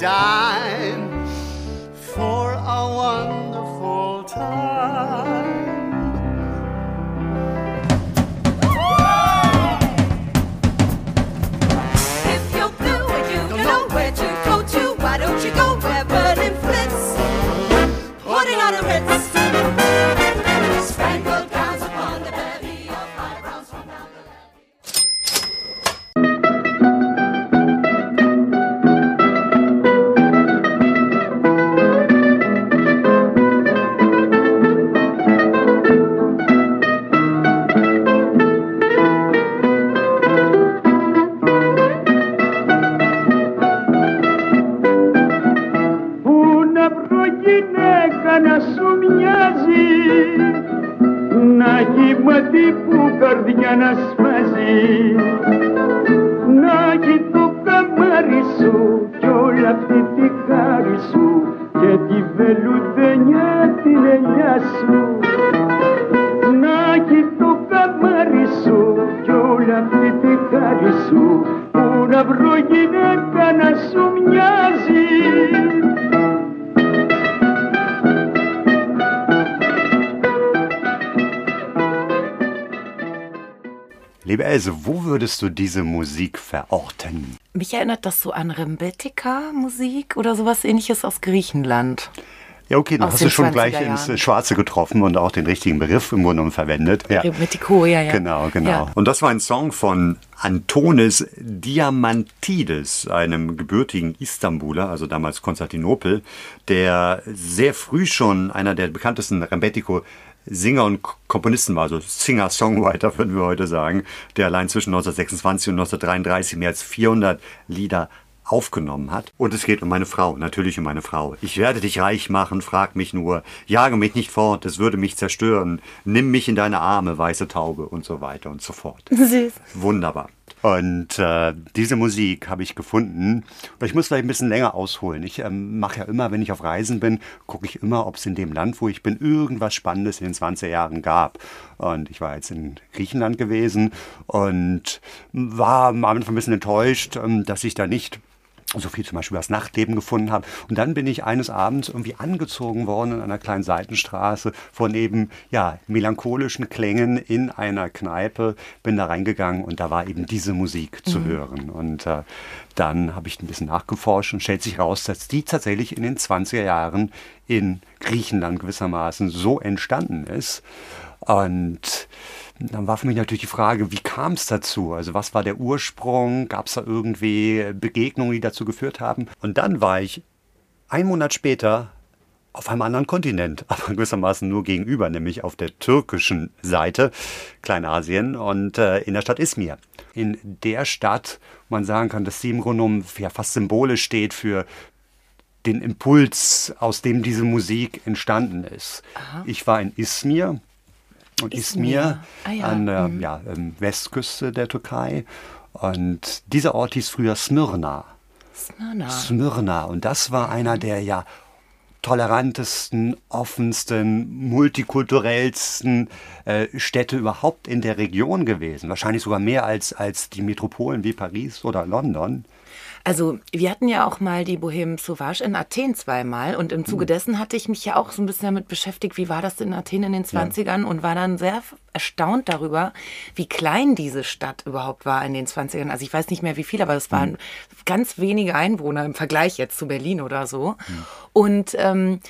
die. Liebe Else, wo würdest du diese Musik verorten? Mich erinnert das so an Rembetika-Musik oder sowas ähnliches aus Griechenland. Ja, okay, dann hast du schon 20er gleich Jahren. ins Schwarze getroffen und auch den richtigen Begriff im Grunde genommen verwendet. Ja. Rebetiko, ja, ja. Genau, genau. Ja. Und das war ein Song von Antonis Diamantidis, einem gebürtigen Istanbuler, also damals Konstantinopel, der sehr früh schon einer der bekanntesten Rembetiko Singer und Komponisten war, also Singer-Songwriter würden wir heute sagen, der allein zwischen 1926 und 1933 mehr als 400 Lieder aufgenommen hat. Und es geht um meine Frau, natürlich um meine Frau. Ich werde dich reich machen, frag mich nur, jage mich nicht fort, es würde mich zerstören, nimm mich in deine Arme, weiße Taube und so weiter und so fort. Süß. Wunderbar. Und äh, diese Musik habe ich gefunden. Und ich muss vielleicht ein bisschen länger ausholen. Ich ähm, mache ja immer, wenn ich auf Reisen bin, gucke ich immer, ob es in dem Land, wo ich bin, irgendwas Spannendes in den 20er Jahren gab. Und ich war jetzt in Griechenland gewesen und war am Anfang ein bisschen enttäuscht, ähm, dass ich da nicht so viel zum Beispiel über das Nachtleben gefunden habe. Und dann bin ich eines Abends irgendwie angezogen worden in einer kleinen Seitenstraße von eben, ja, melancholischen Klängen in einer Kneipe, bin da reingegangen und da war eben diese Musik zu Mhm. hören. Und äh, dann habe ich ein bisschen nachgeforscht und stellt sich raus, dass die tatsächlich in den 20er Jahren in Griechenland gewissermaßen so entstanden ist. Und dann war für mich natürlich die Frage, wie kam es dazu? Also was war der Ursprung? Gab es da irgendwie Begegnungen, die dazu geführt haben? Und dann war ich einen Monat später auf einem anderen Kontinent, aber gewissermaßen nur gegenüber, nämlich auf der türkischen Seite, Kleinasien und äh, in der Stadt Izmir. In der Stadt, wo man sagen kann, dass sie im Grunde ja, fast symbolisch steht für den Impuls, aus dem diese Musik entstanden ist. Ich war in Izmir und Izmir. Ah, ja. an der Mhm. ja, ähm, Westküste der Türkei. Und dieser Ort hieß früher Smyrna. Smyrna. Smyrna. Und das war einer der ja tolerantesten, offensten, multikulturellsten äh, Städte überhaupt in der Region gewesen. Wahrscheinlich sogar mehr als, als die Metropolen wie Paris oder London. Also wir hatten ja auch mal die Bohème Sauvage in Athen zweimal und im. Zuge dessen hatte ich mich ja auch so ein bisschen damit beschäftigt, wie war das in Athen in den 20ern und war dann sehr erstaunt darüber, wie klein diese Stadt überhaupt war in den 20ern. Also ich weiß nicht mehr wie viel, aber es waren ganz wenige Einwohner im Vergleich jetzt zu Berlin oder so. Hm. Und ähm,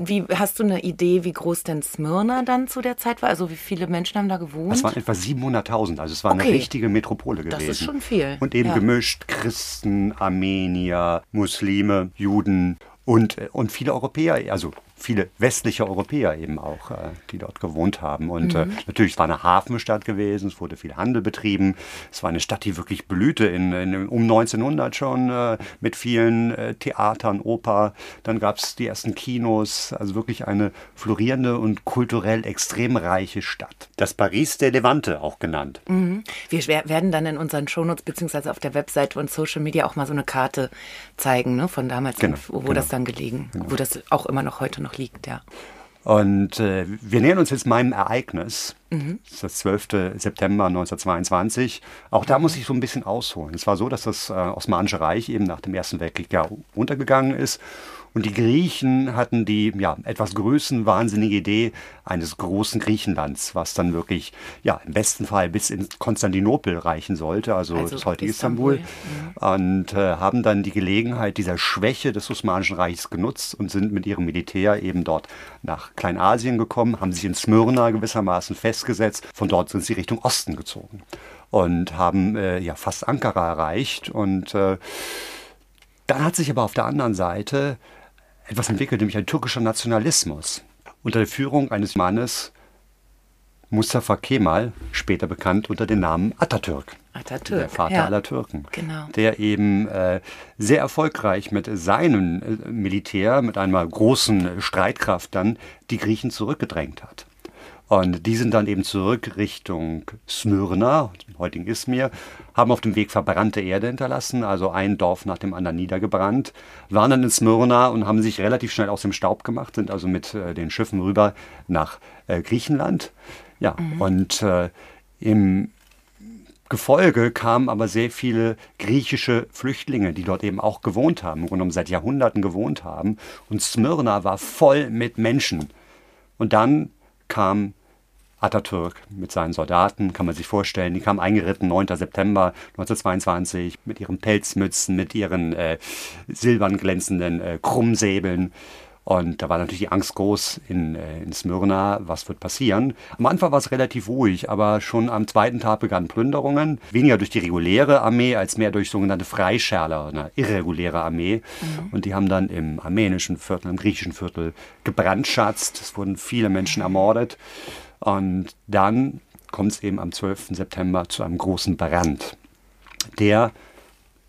wie hast du eine Idee, wie groß denn Smyrna dann zu der Zeit war? Also wie viele Menschen haben da gewohnt? Das waren etwa 700.000, also es war eine Okay. richtige Metropole gewesen. Das ist schon viel, Und eben ja. gemischt Christen, Armenier, Muslime, Juden und, äh, und viele Europäer, also viele westliche Europäer eben auch, äh, die dort gewohnt haben. Und äh, Mhm. natürlich, es war eine Hafenstadt gewesen, es wurde viel Handel betrieben. Es war eine Stadt, die wirklich blühte in, in, um 1900 schon äh, mit vielen Theatern, Oper. Dann gab es die ersten Kinos, also wirklich eine florierende und kulturell extrem reiche Stadt. Das Paris der Levante auch genannt. Mhm. Wir wer- werden dann in unseren Shownotes beziehungsweise auf der Webseite und Social Media auch mal so eine Karte zeigen, ne, von damals, Genau, wo, genau. das dann gelegen, wo das auch immer noch heute noch liegt, ja. Und äh, wir nähern uns jetzt meinem Ereignis. Mhm. Das ist das 12. September 1922. Auch da muss ich so ein bisschen ausholen. Es war so, dass das äh, Osmanische Reich eben nach dem Ersten Weltkrieg ja untergegangen ist. Und die Griechen hatten die ja, etwas größenwahnsinnige Idee eines großen Griechenlands, was dann wirklich ja, im besten Fall bis in Konstantinopel reichen sollte, also, Also das heutige Istanbul, Istanbul. Und äh, haben dann die Gelegenheit dieser Schwäche des Osmanischen Reichs genutzt und sind mit ihrem Militär eben dort nach Kleinasien gekommen, haben sich in Smyrna gewissermaßen festgesetzt. Von dort sind sie Richtung Osten gezogen und haben äh, ja fast Ankara erreicht. Und äh, dann hat sich aber auf der anderen Seite etwas entwickelt, nämlich ein türkischer Nationalismus unter der Führung eines Mannes, Mustafa Kemal, später bekannt unter dem Namen Atatürk. Atatürk, Der Vater ja. aller Türken. Genau. Der eben äh, sehr erfolgreich mit seinem äh, Militär, mit einer großen Streitkraft dann die Griechen zurückgedrängt hat. Und die sind dann eben zurück Richtung Smyrna, heutigen Izmir, haben auf dem Weg verbrannte Erde hinterlassen, also ein Dorf nach dem anderen niedergebrannt, waren dann in Smyrna und haben sich relativ schnell aus dem Staub gemacht, sind also mit äh, den Schiffen rüber nach äh, Griechenland. Ja, mhm. und äh, im Gefolge kamen aber sehr viele griechische Flüchtlinge, die dort eben auch gewohnt haben, im Grunde genommen seit Jahrhunderten gewohnt haben. Und Smyrna war voll mit Menschen. Und dann kam Atatürk mit seinen Soldaten, kann man sich vorstellen. Die kamen eingeritten 9. September 1922 mit ihren Pelzmützen, mit ihren äh, silbern glänzenden äh, Krummsäbeln. Und da war natürlich die Angst groß in, äh, in Smyrna, was wird passieren. Am Anfang war es relativ ruhig, aber schon am zweiten Tag begannen Plünderungen. Weniger durch die reguläre Armee, als mehr durch sogenannte Freischärler, eine irreguläre Armee. Mhm. Und die haben dann im armenischen Viertel, im griechischen Viertel gebrandschatzt. Es wurden viele Menschen ermordet. Und dann kommt es eben am 12. September zu einem großen Brand, der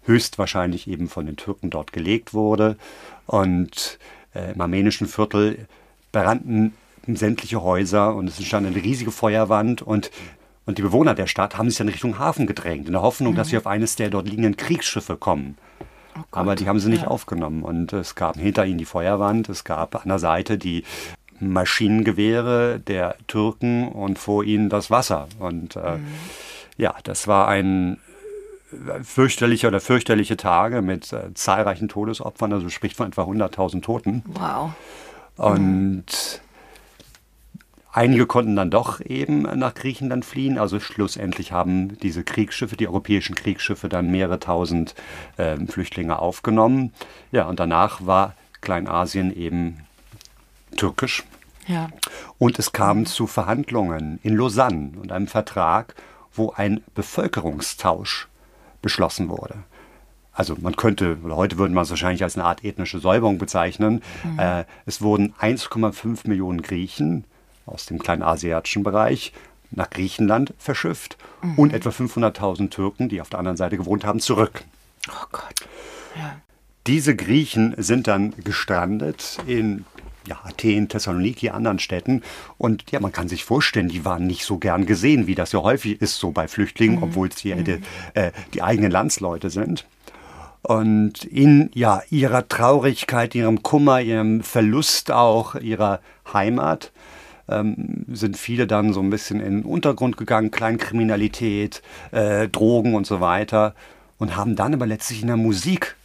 höchstwahrscheinlich eben von den Türken dort gelegt wurde. Und äh, im armenischen Viertel brannten sämtliche Häuser und es entstand eine riesige Feuerwand und und die Bewohner der Stadt haben sich dann Richtung Hafen gedrängt, in der Hoffnung, mhm. dass sie auf eines der dort liegenden Kriegsschiffe kommen. Oh Aber die haben sie nicht ja. aufgenommen. Und es gab hinter ihnen die Feuerwand, es gab an der Seite die Maschinengewehre der Türken und vor ihnen das Wasser. Und äh, mhm. ja, das war ein fürchterliche oder fürchterliche Tage mit äh, zahlreichen Todesopfern, also spricht von etwa 100.000 Toten. Wow. Und einige konnten dann doch eben nach Griechenland fliehen. Also schlussendlich haben diese Kriegsschiffe, die europäischen Kriegsschiffe, dann mehrere tausend äh, Flüchtlinge aufgenommen. Ja, und danach war Kleinasien eben türkisch. Ja. Und es kam zu Verhandlungen in Lausanne und einem Vertrag, wo ein Bevölkerungstausch beschlossen wurde. Also man könnte, oder heute würde man es wahrscheinlich als eine Art ethnische Säuberung bezeichnen. Mhm. Äh, es wurden 1,5 Millionen Griechen aus dem kleinasiatischen Bereich nach Griechenland verschifft mhm. und etwa 500.000 Türken, die auf der anderen Seite gewohnt haben, zurück. Oh Gott. Ja. Diese Griechen sind dann gestrandet in ja, Athen, Thessaloniki, anderen Städten. Und ja, man kann sich vorstellen, die waren nicht so gern gesehen, wie das ja häufig ist, so bei Flüchtlingen, mhm. obwohl es die, mhm. äh, die eigenen Landsleute sind. Und in ja, ihrer Traurigkeit, ihrem Kummer, ihrem Verlust auch ihrer Heimat, ähm, sind viele dann so ein bisschen in den Untergrund gegangen, Kleinkriminalität, äh, Drogen und so weiter. Und haben dann aber letztlich in der Musik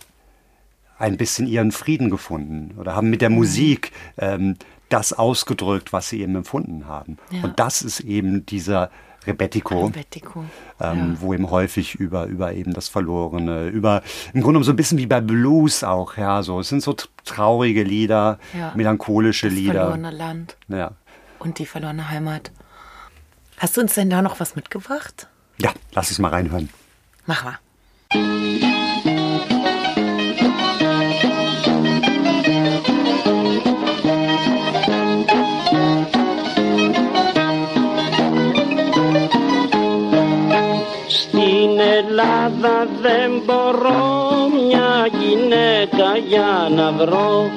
ein bisschen ihren Frieden gefunden oder haben mit der mhm. Musik ähm, das ausgedrückt, was sie eben empfunden haben. Ja. Und das ist eben dieser Rebetiko, Rebetiko. Ähm, ja. wo eben häufig über, über eben das Verlorene, über im Grunde so ein bisschen wie bei Blues auch, ja, so. Es sind so traurige Lieder, ja. melancholische das Lieder. Das verlorene Land. Ja. Und die verlorene Heimat. Hast du uns denn da noch was mitgebracht? Ja, lass es mal reinhören. Mach mal. Ελλάδα δεν μπορώ μια γυναίκα για να βρω.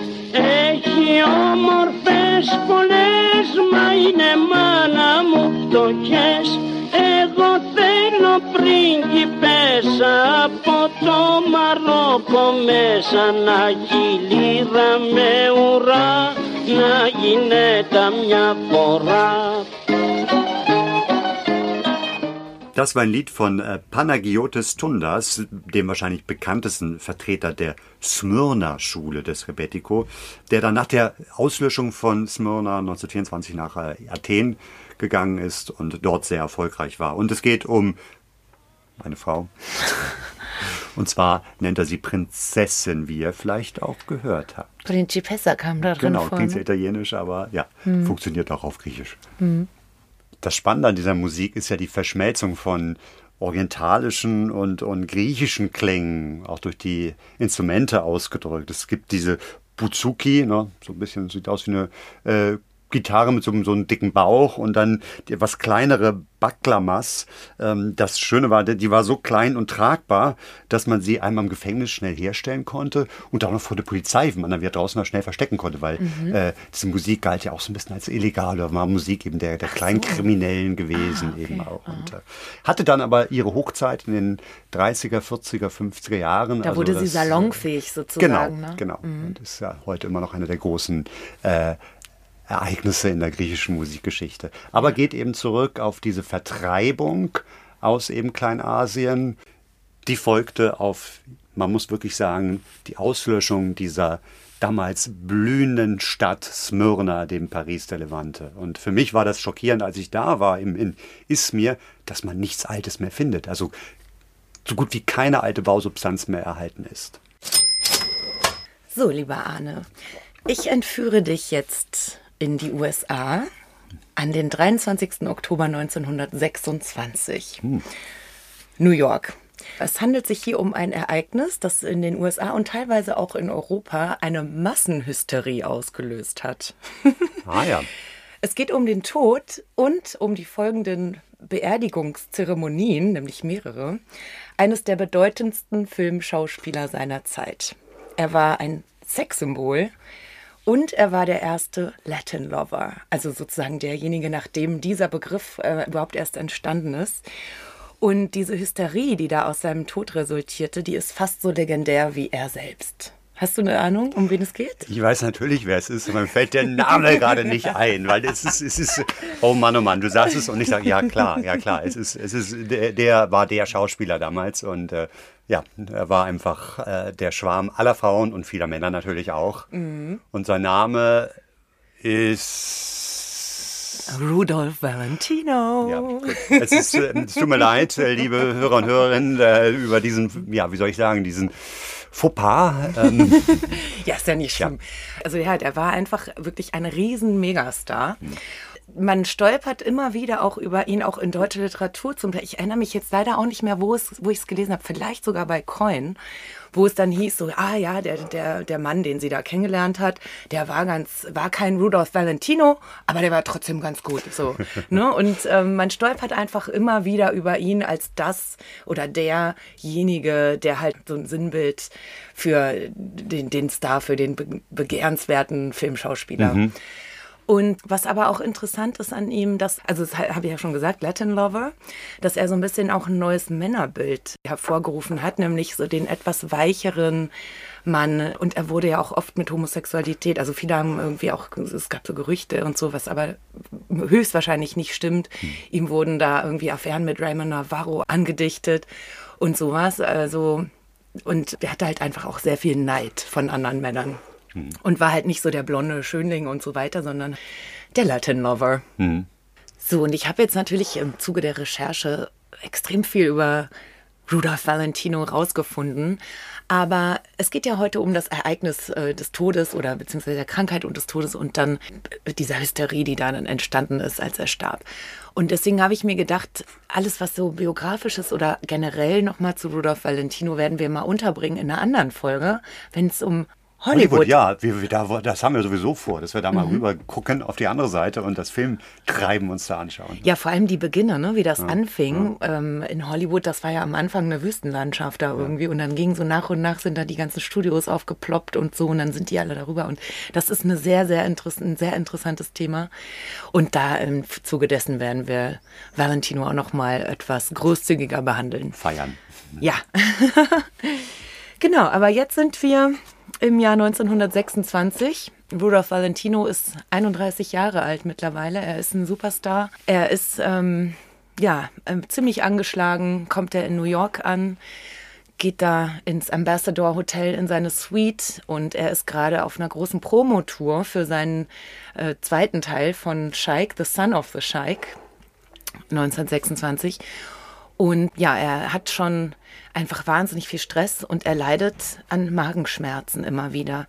Έχει όμορφες πολλές μα είναι μάνα μου φτωχές. Εγώ θέλω πρίγκιπες από το Μαρόκο μέσα να κυλίδα με ουρά να γυναίκα μια φορά Das war ein Lied von äh, Panagiotis Tundas, dem wahrscheinlich bekanntesten Vertreter der Smyrna-Schule des Rebetiko, der dann nach der Auslöschung von Smyrna 1924 nach äh, Athen gegangen ist und dort sehr erfolgreich war. Und es geht um meine Frau. Und zwar nennt er sie Prinzessin, wie ihr vielleicht auch gehört habt. Principessa kam da drin Genau, vor, klingt ne? italienisch, aber ja, hm. funktioniert auch auf Griechisch. Hm das Spannende an dieser Musik ist ja die Verschmelzung von orientalischen und, und griechischen Klängen, auch durch die Instrumente ausgedrückt. Es gibt diese Buzuki, ne, so ein bisschen sieht aus wie eine äh, Gitarre mit so, so einem dicken Bauch und dann die etwas kleinere Baklamas. Ähm, das Schöne war, die war so klein und tragbar, dass man sie einmal im Gefängnis schnell herstellen konnte und auch noch vor der Polizei, wenn man dann wieder draußen mal schnell verstecken konnte, weil Mhm. äh, diese Musik galt ja auch so ein bisschen als illegal oder war Musik eben der, der kleinen Kriminellen gewesen Ah, eben auch. Und, äh, hatte dann aber ihre Hochzeit in den 30er, 40er, 50er Jahren. Da Also wurde sie das, äh, salonfähig Genau, sozusagen. ne? genau. Und ist ja heute immer noch eine der großen äh, Ereignisse in der griechischen Musikgeschichte. Aber geht eben zurück auf diese Vertreibung aus eben Kleinasien. Die folgte auf, man muss wirklich sagen, die Auslöschung dieser damals blühenden Stadt Smyrna, dem Paris der Levante. Und für mich war das schockierend, als ich da war im, in Izmir, dass man nichts Altes mehr findet. Also so gut wie keine alte Bausubstanz mehr erhalten ist. So, lieber Arne, ich entführe dich jetzt in die USA an den 23. Oktober 1926. New York. Es handelt sich hier um ein Ereignis, das in den USA und teilweise auch in Europa eine Massenhysterie ausgelöst hat. Ah ja. Es geht um den Tod und um die folgenden Beerdigungszeremonien, nämlich mehrere, eines der bedeutendsten Filmschauspieler seiner Zeit. Er war ein Sexsymbol und er war der erste Latin Lover, also sozusagen derjenige, nach dem dieser Begriff äh, überhaupt erst entstanden ist. Und diese Hysterie, die da aus seinem Tod resultierte, die ist fast so legendär wie er selbst. Hast du eine Ahnung, um wen es geht? Ich weiß natürlich, wer es ist, aber mir fällt der Name gerade nicht ein, weil es ist, es ist, oh Mann, oh Mann, du sagst es und ich sage, ja klar, ja klar, es ist, es ist, der, der war der Schauspieler damals und äh, ja, er war einfach äh, der Schwarm aller Frauen und vieler Männer natürlich auch. Mhm. Und sein Name ist Rudolph Valentino. Ja, gut. Es, ist, äh, es tut mir leid, äh, liebe Hörer und Hörerinnen, äh, über diesen, ja, wie soll ich sagen, diesen Fauxpas. Ähm, Ja, ist ja nicht schlimm. Also ja, der war einfach wirklich ein riesen Megastar. Man stolpert immer wieder auch über ihn, auch in deutscher Literatur. Zum Teil. Ich erinnere mich jetzt leider auch nicht mehr, wo, es, wo ich es gelesen habe. Vielleicht sogar bei Coin, wo es dann hieß, so, ah ja, der, der, der Mann, den sie da kennengelernt hat, der war ganz, war kein Rudolph Valentino, aber der war trotzdem ganz gut. So, ne? Und ähm, man stolpert einfach immer wieder über ihn als das oder derjenige, der halt so ein Sinnbild für den, den Star, für den be begehrenswerten Filmschauspieler. Mhm. Und was aber auch interessant ist an ihm, dass, also das habe ich ja schon gesagt, Latin Lover, dass er so ein bisschen auch ein neues Männerbild hervorgerufen hat, nämlich so den etwas weicheren Mann. Und er wurde ja auch oft mit Homosexualität, also viele haben irgendwie auch, es gab so Gerüchte und so, was aber höchstwahrscheinlich nicht stimmt. Ihm wurden da irgendwie Affären mit Raymond Navarro angedichtet und sowas. Also, und er hatte halt einfach auch sehr viel Neid von anderen Männern. Und war halt nicht so der blonde Schönling und so weiter, sondern der Latin Lover. So, und ich habe jetzt natürlich im Zuge der Recherche extrem viel über Rudolph Valentino rausgefunden. Aber es geht ja heute um das Ereignis äh, des Todes oder beziehungsweise der Krankheit und des Todes und dann dieser Hysterie, die dann entstanden ist, als er starb. Und deswegen habe ich mir gedacht, alles, was so biografisch ist oder generell nochmal zu Rudolph Valentino, werden wir mal unterbringen in einer anderen Folge, wenn es um Hollywood. ja, wir, wir, da, das haben wir sowieso vor, dass wir da mal Mhm. rüber gucken auf die andere Seite und das Filmtreiben uns da anschauen. Ja, vor allem die Beginner, ne? wie das Ja, anfing ähm, in Hollywood. Das war ja am Anfang eine Wüstenlandschaft da irgendwie. Und dann ging so nach und nach sind da die ganzen Studios aufgeploppt und so. Und dann sind die alle darüber. Und das ist eine sehr, sehr interess ein sehr interessantes Thema. Und da im Zuge dessen werden wir Valentino auch noch mal etwas großzügiger behandeln. Feiern. Ja. genau, aber jetzt sind wir im Jahr 1926. Rudolph Valentino ist 31 Jahre alt mittlerweile. Er ist ein Superstar. Er ist ähm, ja ähm, ziemlich angeschlagen. Kommt er in New York an, geht da ins Ambassador Hotel in seine Suite und er ist gerade auf einer großen Promotour für seinen äh, zweiten Teil von Sheik, The Son of the Sheik, 1926. Und ja, er hat schon einfach wahnsinnig viel Stress und er leidet an Magenschmerzen immer wieder.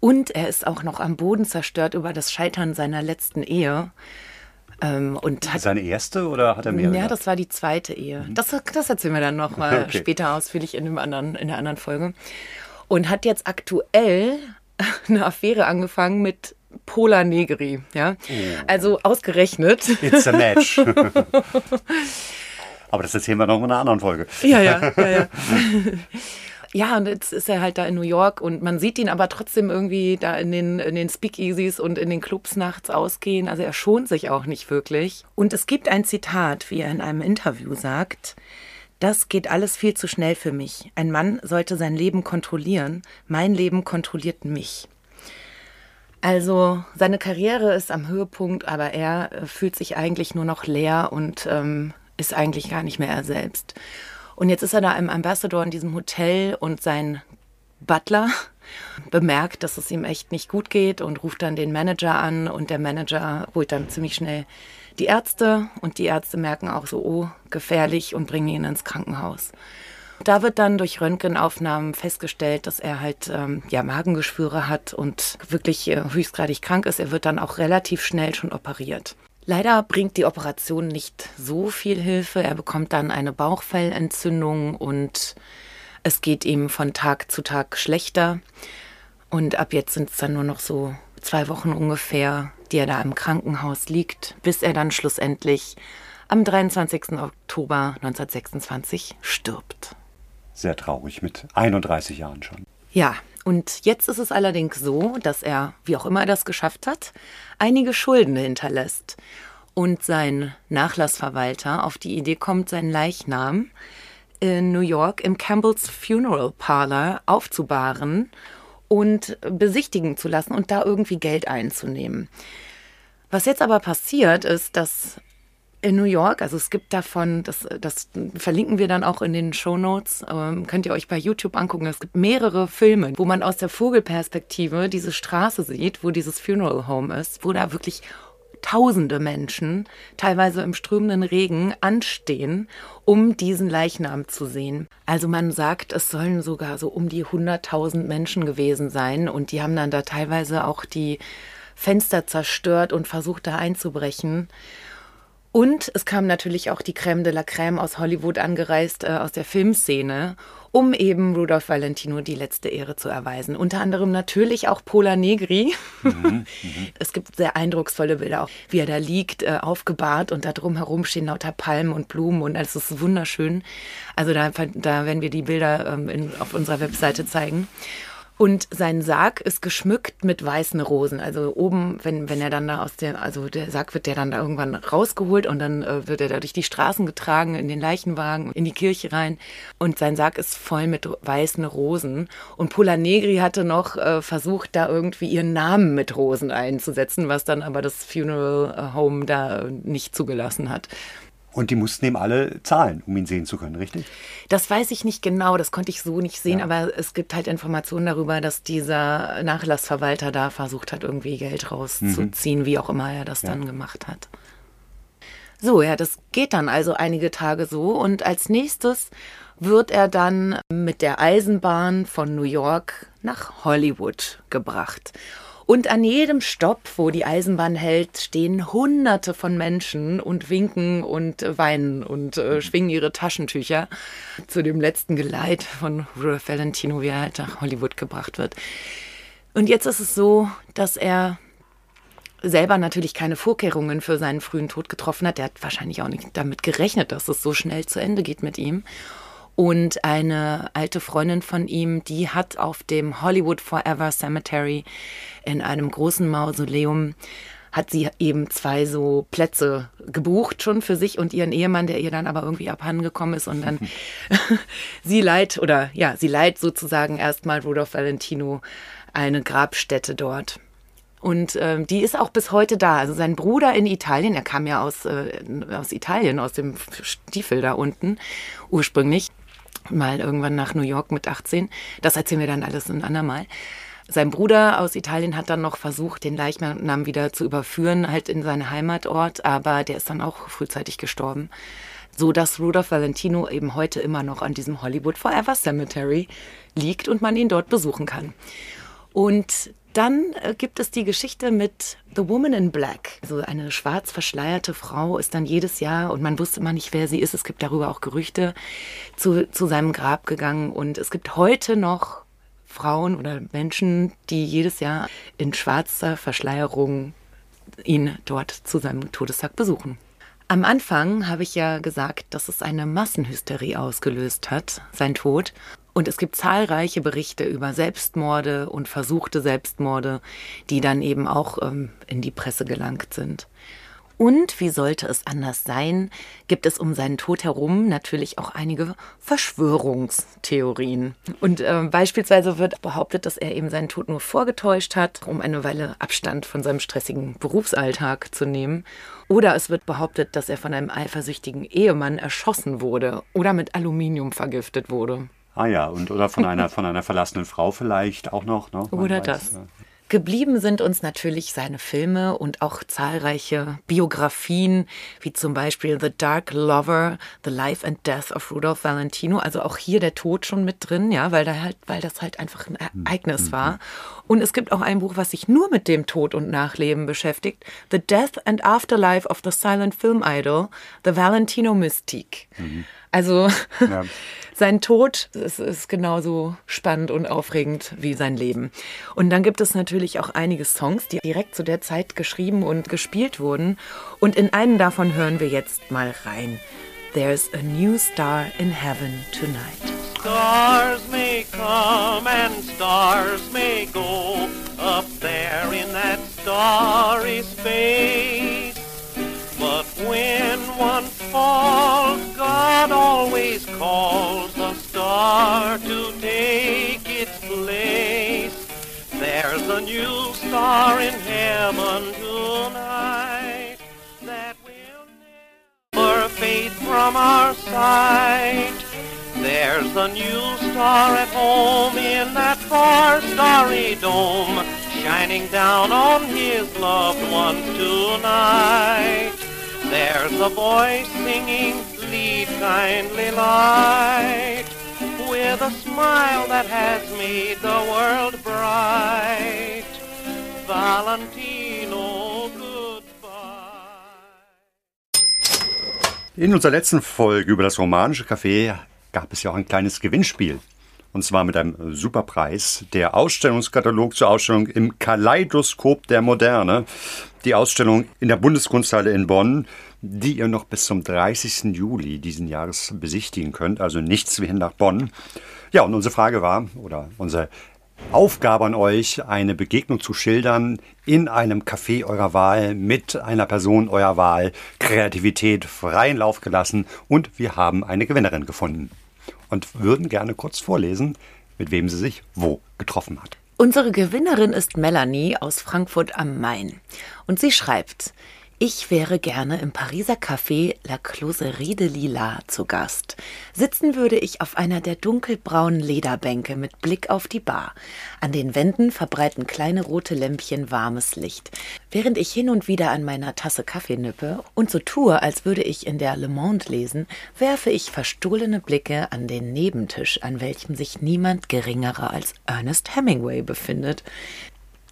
Und er ist auch noch am Boden zerstört über das Scheitern seiner letzten Ehe. Ähm, und hat, Seine erste oder hat er mehrere? ja, das war die zweite Ehe. Das, das erzählen wir dann noch mal Okay. später ausführlich in, dem anderen, in der anderen Folge. Und hat jetzt aktuell eine Affäre angefangen mit Pola Negri. Ja? Oh. Also ausgerechnet. It's a match. Aber das erzählen wir noch in einer anderen Folge. Ja, ja, ja, ja. Ja, und jetzt ist er halt da in New York und man sieht ihn aber trotzdem irgendwie da in den, in den Speakeasies und in den Clubs nachts ausgehen. Also er schont sich auch nicht wirklich. Und es gibt ein Zitat, wie er in einem Interview sagt. Das geht alles viel zu schnell für mich. Ein Mann sollte sein Leben kontrollieren. Mein Leben kontrolliert mich. Also seine Karriere ist am Höhepunkt, aber er äh, fühlt sich eigentlich nur noch leer und ähm, ist eigentlich gar nicht mehr er selbst. Und jetzt ist er da im Ambassador in diesem Hotel und sein Butler bemerkt, dass es ihm echt nicht gut geht und ruft dann den Manager an und der Manager holt dann ziemlich schnell die Ärzte und die Ärzte merken auch so, oh, gefährlich und bringen ihn ins Krankenhaus. Da wird dann durch Röntgenaufnahmen festgestellt, dass er halt ähm, ja, Magengeschwüre hat und wirklich äh, höchstgradig krank ist. Er wird dann auch relativ schnell schon operiert. Leider bringt die Operation nicht so viel Hilfe. Er bekommt dann eine Bauchfellentzündung und es geht ihm von Tag zu Tag schlechter. Und ab jetzt sind es dann nur noch so zwei Wochen ungefähr, die er da im Krankenhaus liegt, bis er dann schlussendlich am 23. Oktober 1926 stirbt. Sehr traurig, mit 31 Jahren schon. Ja, und jetzt ist es allerdings so, dass er, wie auch immer er das geschafft hat, einige Schulden hinterlässt. Und sein Nachlassverwalter auf die Idee kommt, seinen Leichnam in New York im Campbell's Funeral Parlor aufzubahren und besichtigen zu lassen und da irgendwie Geld einzunehmen. Was jetzt aber passiert, ist, dass in New York. Also es gibt davon, das, das verlinken wir dann auch in den Show Notes, ähm, könnt ihr euch bei YouTube angucken. Es gibt mehrere Filme, wo man aus der Vogelperspektive diese Straße sieht, wo dieses Funeral Home ist, wo da wirklich tausende Menschen, teilweise im strömenden Regen, anstehen, um diesen Leichnam zu sehen. Also man sagt, es sollen sogar so um die 100.000 Menschen gewesen sein und die haben dann da teilweise auch die Fenster zerstört und versucht da einzubrechen. Und es kam natürlich auch die Crème de la Crème aus Hollywood angereist, äh, aus der Filmszene, um eben Rudolph Valentino die letzte Ehre zu erweisen. Unter anderem natürlich auch Pola Negri. Mhm, es gibt sehr eindrucksvolle Bilder, auch wie er da liegt, äh, aufgebahrt und da drumherum stehen lauter Palmen und Blumen und es ist wunderschön. Also da, da werden wir die Bilder ähm, in, auf unserer Webseite zeigen. Und sein Sarg ist geschmückt mit weißen Rosen. Also oben, wenn, wenn er dann da aus der, also der Sarg wird der dann da irgendwann rausgeholt und dann äh, wird er da durch die Straßen getragen, in den Leichenwagen, in die Kirche rein. Und sein Sarg ist voll mit weißen Rosen. Und Pola Negri hatte noch äh, versucht, da irgendwie ihren Namen mit Rosen einzusetzen, was dann aber das Funeral Home da nicht zugelassen hat. Und die mussten ihm alle zahlen, um ihn sehen zu können, richtig? Das weiß ich nicht genau, das konnte ich so nicht sehen, ja. aber es gibt halt Informationen darüber, dass dieser Nachlassverwalter da versucht hat, irgendwie Geld rauszuziehen, mhm. wie auch immer er das ja. dann gemacht hat. So, ja, das geht dann also einige Tage so und als nächstes wird er dann mit der Eisenbahn von New York nach Hollywood gebracht. Und an jedem Stopp, wo die Eisenbahn hält, stehen Hunderte von Menschen und winken und weinen und äh, schwingen ihre Taschentücher zu dem letzten Geleit von Rudolph Valentino, wie er halt nach Hollywood gebracht wird. Und jetzt ist es so, dass er selber natürlich keine Vorkehrungen für seinen frühen Tod getroffen hat. Er hat wahrscheinlich auch nicht damit gerechnet, dass es so schnell zu Ende geht mit ihm. Und eine alte Freundin von ihm, die hat auf dem Hollywood Forever Cemetery in einem großen Mausoleum hat sie eben zwei so Plätze gebucht schon für sich und ihren Ehemann, der ihr dann aber irgendwie abhandengekommen ist und dann sie leiht oder ja, sie leiht sozusagen erstmal Rudolph Valentino eine Grabstätte dort. Und ähm, die ist auch bis heute da. Also sein Bruder in Italien, er kam ja aus, äh, aus Italien, aus dem Stiefel da unten ursprünglich, mal irgendwann nach New York mit 18. Das erzählen wir dann alles ein andermal. Sein Bruder aus Italien hat dann noch versucht, den Leichnam wieder zu überführen, halt in seinen Heimatort, aber der ist dann auch frühzeitig gestorben. So dass Rudolph Valentino eben heute immer noch an diesem Hollywood Forever Cemetery liegt und man ihn dort besuchen kann. Und dann äh, gibt es die Geschichte mit The Woman in Black. Also eine schwarz verschleierte Frau ist dann jedes Jahr, und man wusste immer nicht, wer sie ist, es gibt darüber auch Gerüchte, zu, zu seinem Grab gegangen. Und es gibt heute noch Frauen oder Menschen, die jedes Jahr in schwarzer Verschleierung ihn dort zu seinem Todestag besuchen. Am Anfang habe ich ja gesagt, dass es eine Massenhysterie ausgelöst hat, sein Tod. Und es gibt zahlreiche Berichte über Selbstmorde und versuchte Selbstmorde, die dann eben auch ähm, in die Presse gelangt sind. Und wie sollte es anders sein, gibt es um seinen Tod herum natürlich auch einige Verschwörungstheorien. Und äh, beispielsweise wird behauptet, dass er eben seinen Tod nur vorgetäuscht hat, um eine Weile Abstand von seinem stressigen Berufsalltag zu nehmen. Oder es wird behauptet, dass er von einem eifersüchtigen Ehemann erschossen wurde oder mit Aluminium vergiftet wurde. Ah ja, und oder von einer, von einer verlassenen Frau vielleicht auch noch. Ne? Oder das. Ja. Geblieben sind uns natürlich seine Filme und auch zahlreiche Biografien, wie zum Beispiel The Dark Lover, The Life and Death of Rudolph Valentino. Also auch hier der Tod schon mit drin, ja, weil, da halt, weil das halt einfach ein Ereignis mhm. war. Und es gibt auch ein Buch, was sich nur mit dem Tod und Nachleben beschäftigt. The Death and Afterlife of the Silent Film Idol, The Valentino Mystique. Mhm. Also ja. sein Tod ist, ist, genauso spannend und aufregend wie sein Leben. Und dann gibt es natürlich auch einige Songs, die direkt zu der Zeit geschrieben und gespielt wurden. Und in einen davon hören wir jetzt mal rein. There's a new star in heaven tonight. Stars may come and stars may go up there in that starry space. But when one falls, God always calls the star to take its place. There's a new star in heaven tonight fade from our sight. There's a new star at home in that far starry dome, shining down on his loved ones tonight. There's a voice singing, lead kindly light, with a smile that has made the world bright. Valentino, In unserer letzten Folge über das romanische Café gab es ja auch ein kleines Gewinnspiel. Und zwar mit einem Superpreis. Der Ausstellungskatalog zur Ausstellung im Kaleidoskop der Moderne. Die Ausstellung in der Bundeskunsthalle in Bonn, die ihr noch bis zum 30. Juli diesen Jahres besichtigen könnt. Also nichts wie hin nach Bonn. Ja, und unsere Frage war, oder unsere Aufgabe an euch, eine Begegnung zu schildern in einem Café eurer Wahl mit einer Person eurer Wahl. Kreativität freien Lauf gelassen und wir haben eine Gewinnerin gefunden und würden gerne kurz vorlesen, mit wem sie sich wo getroffen hat. Unsere Gewinnerin ist Melanie aus Frankfurt am Main und sie schreibt, ich wäre gerne im Pariser Café La Closerie de Lila zu Gast. Sitzen würde ich auf einer der dunkelbraunen Lederbänke mit Blick auf die Bar. An den Wänden verbreiten kleine rote Lämpchen warmes Licht. Während ich hin und wieder an meiner Tasse Kaffee nippe und so tue, als würde ich in der Le Monde lesen, werfe ich verstohlene Blicke an den Nebentisch, an welchem sich niemand geringerer als Ernest Hemingway befindet.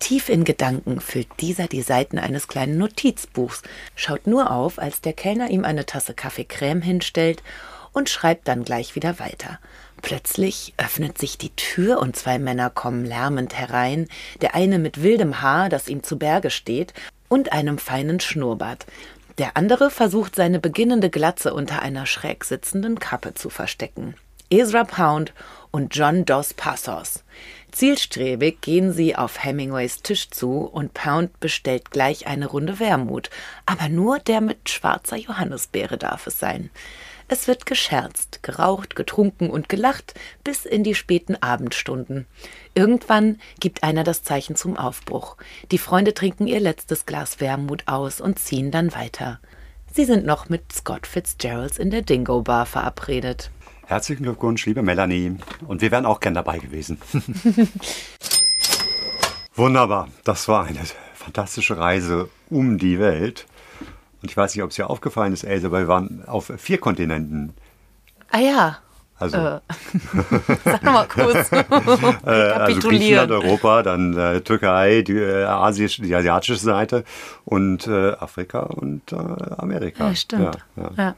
Tief in Gedanken füllt dieser die Seiten eines kleinen Notizbuchs, schaut nur auf, als der Kellner ihm eine Tasse Kaffee Creme hinstellt und schreibt dann gleich wieder weiter. Plötzlich öffnet sich die Tür und zwei Männer kommen lärmend herein, der eine mit wildem Haar, das ihm zu Berge steht, und einem feinen Schnurrbart. Der andere versucht seine beginnende Glatze unter einer schräg sitzenden Kappe zu verstecken. Ezra Pound und John Dos Passos. Zielstrebig gehen sie auf Hemingways Tisch zu und Pound bestellt gleich eine Runde Wermut. Aber nur der mit schwarzer Johannisbeere darf es sein. Es wird gescherzt, geraucht, getrunken und gelacht bis in die späten Abendstunden. Irgendwann gibt einer das Zeichen zum Aufbruch. Die Freunde trinken ihr letztes Glas Wermut aus und ziehen dann weiter. Sie sind noch mit Scott Fitzgerald in der Dingo Bar verabredet. Herzlichen Glückwunsch, liebe Melanie. Und wir wären auch gern dabei gewesen. Wunderbar. Das war eine fantastische Reise um die Welt. Und ich weiß nicht, ob es dir aufgefallen ist, Else, aber wir waren auf vier Kontinenten. Ah ja. Also, äh. Sag nochmal kurz. äh, also Griechenland, Europa, dann äh, Türkei, die, äh, Asisch, die asiatische Seite und äh, Afrika und äh, Amerika. Ja, stimmt. Ja, ja. ja.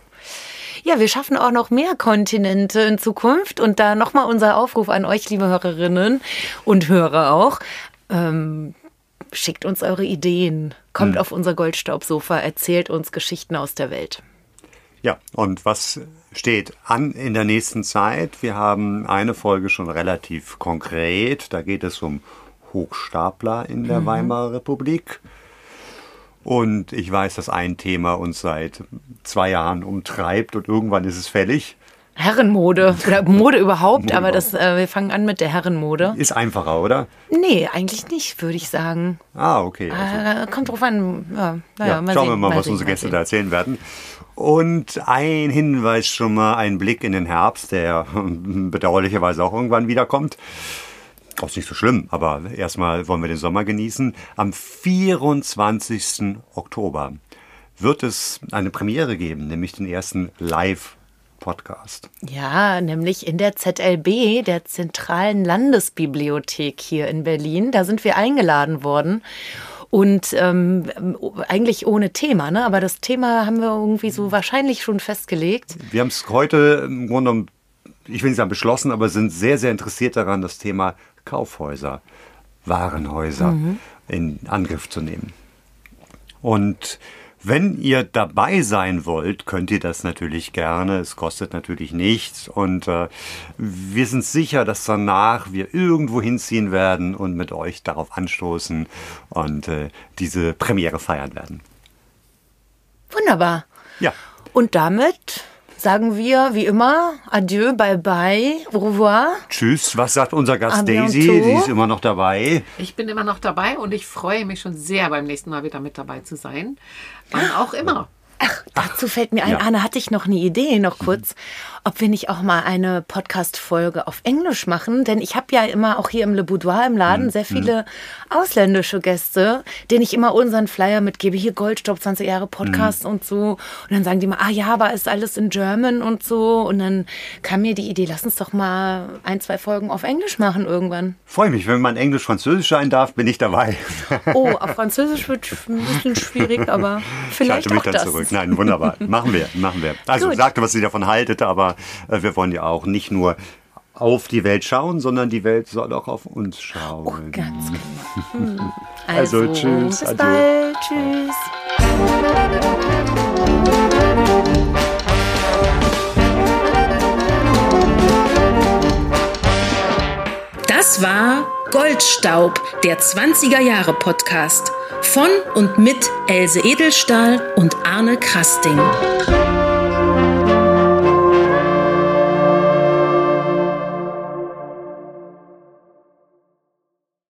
Ja, wir schaffen auch noch mehr Kontinente in Zukunft. Und da nochmal unser Aufruf an euch, liebe Hörerinnen und Hörer auch. Ähm, schickt uns eure Ideen, kommt Mhm. auf unser Goldstaubsofa, erzählt uns Geschichten aus der Welt. Ja, und was steht an in der nächsten Zeit? Wir haben eine Folge schon relativ konkret. Da geht es um Hochstapler in der Mhm. Weimarer Republik. Und ich weiß, dass ein Thema uns seit zwei Jahren umtreibt und irgendwann ist es fällig. Herrenmode oder Mode überhaupt, Mode aber das, äh, wir fangen an mit der Herrenmode. Ist einfacher, oder? Nee, eigentlich nicht, würde ich sagen. Ah, okay. Also, Äh, kommt drauf an. Ja, naja, ja, mal schauen sehen, wir mal, was sehen, unsere mal Gäste da erzählen werden. Und ein Hinweis schon mal, ein Blick in den Herbst, der bedauerlicherweise auch irgendwann wiederkommt. Ist nicht so schlimm, aber erstmal wollen wir den Sommer genießen. Am 24. Oktober wird es eine Premiere geben, nämlich den ersten Live-Podcast. Ja, nämlich in der ZLB, der Zentralen Landesbibliothek hier in Berlin. Da sind wir eingeladen worden. Und ähm, eigentlich ohne Thema, ne? aber das Thema haben wir irgendwie so wahrscheinlich schon festgelegt. Wir haben es heute im Grunde genommen, ich will nicht sagen beschlossen, aber sind sehr, sehr interessiert daran, das Thema Kaufhäuser, Warenhäuser Mhm. in Angriff zu nehmen. Und wenn ihr dabei sein wollt, könnt ihr das natürlich gerne. Es kostet natürlich nichts. Und äh, wir sind sicher, dass danach wir irgendwo hinziehen werden und mit euch darauf anstoßen und äh, diese Premiere feiern werden. Wunderbar. Ja. Und damit sagen wir wie immer Adieu, bye bye, au revoir. Tschüss. Was sagt unser Gast Daisy? Sie ist immer noch dabei. Ich bin immer noch dabei und ich freue mich schon sehr, beim nächsten Mal wieder mit dabei zu sein. Wann auch immer. Dazu fällt mir ein, Ja. Anne, hatte ich noch eine Idee, noch kurz, ob wir nicht auch mal eine Podcast-Folge auf Englisch machen, denn ich habe ja immer auch hier im Le Boudoir im Laden sehr viele ausländische Gäste, denen ich immer unseren Flyer mitgebe, hier Goldstopp, 20 Jahre Podcast und so. Und dann sagen die mal, ah ja, aber ist alles in German und so. Und dann kam mir die Idee, lass uns doch mal ein, zwei Folgen auf Englisch machen irgendwann. Freue mich, wenn man Englisch-Französisch sein darf, bin ich dabei. Oh, auf Französisch wird ein bisschen schwierig, aber Ich vielleicht halte mich auch dann das. zurück. Nein, wunderbar. Machen wir, machen wir. Also Gut. sagte, was ihr davon haltet, aber äh, wir wollen ja auch nicht nur auf die Welt schauen, sondern die Welt soll auch auf uns schauen. Oh, ganz genau. Hm. Also, tschüss, Bis adieu. bald. Tschüss. Das war Goldstaub, der 20er Jahre Podcast von und mit Else Edelstahl und Arne Krasting.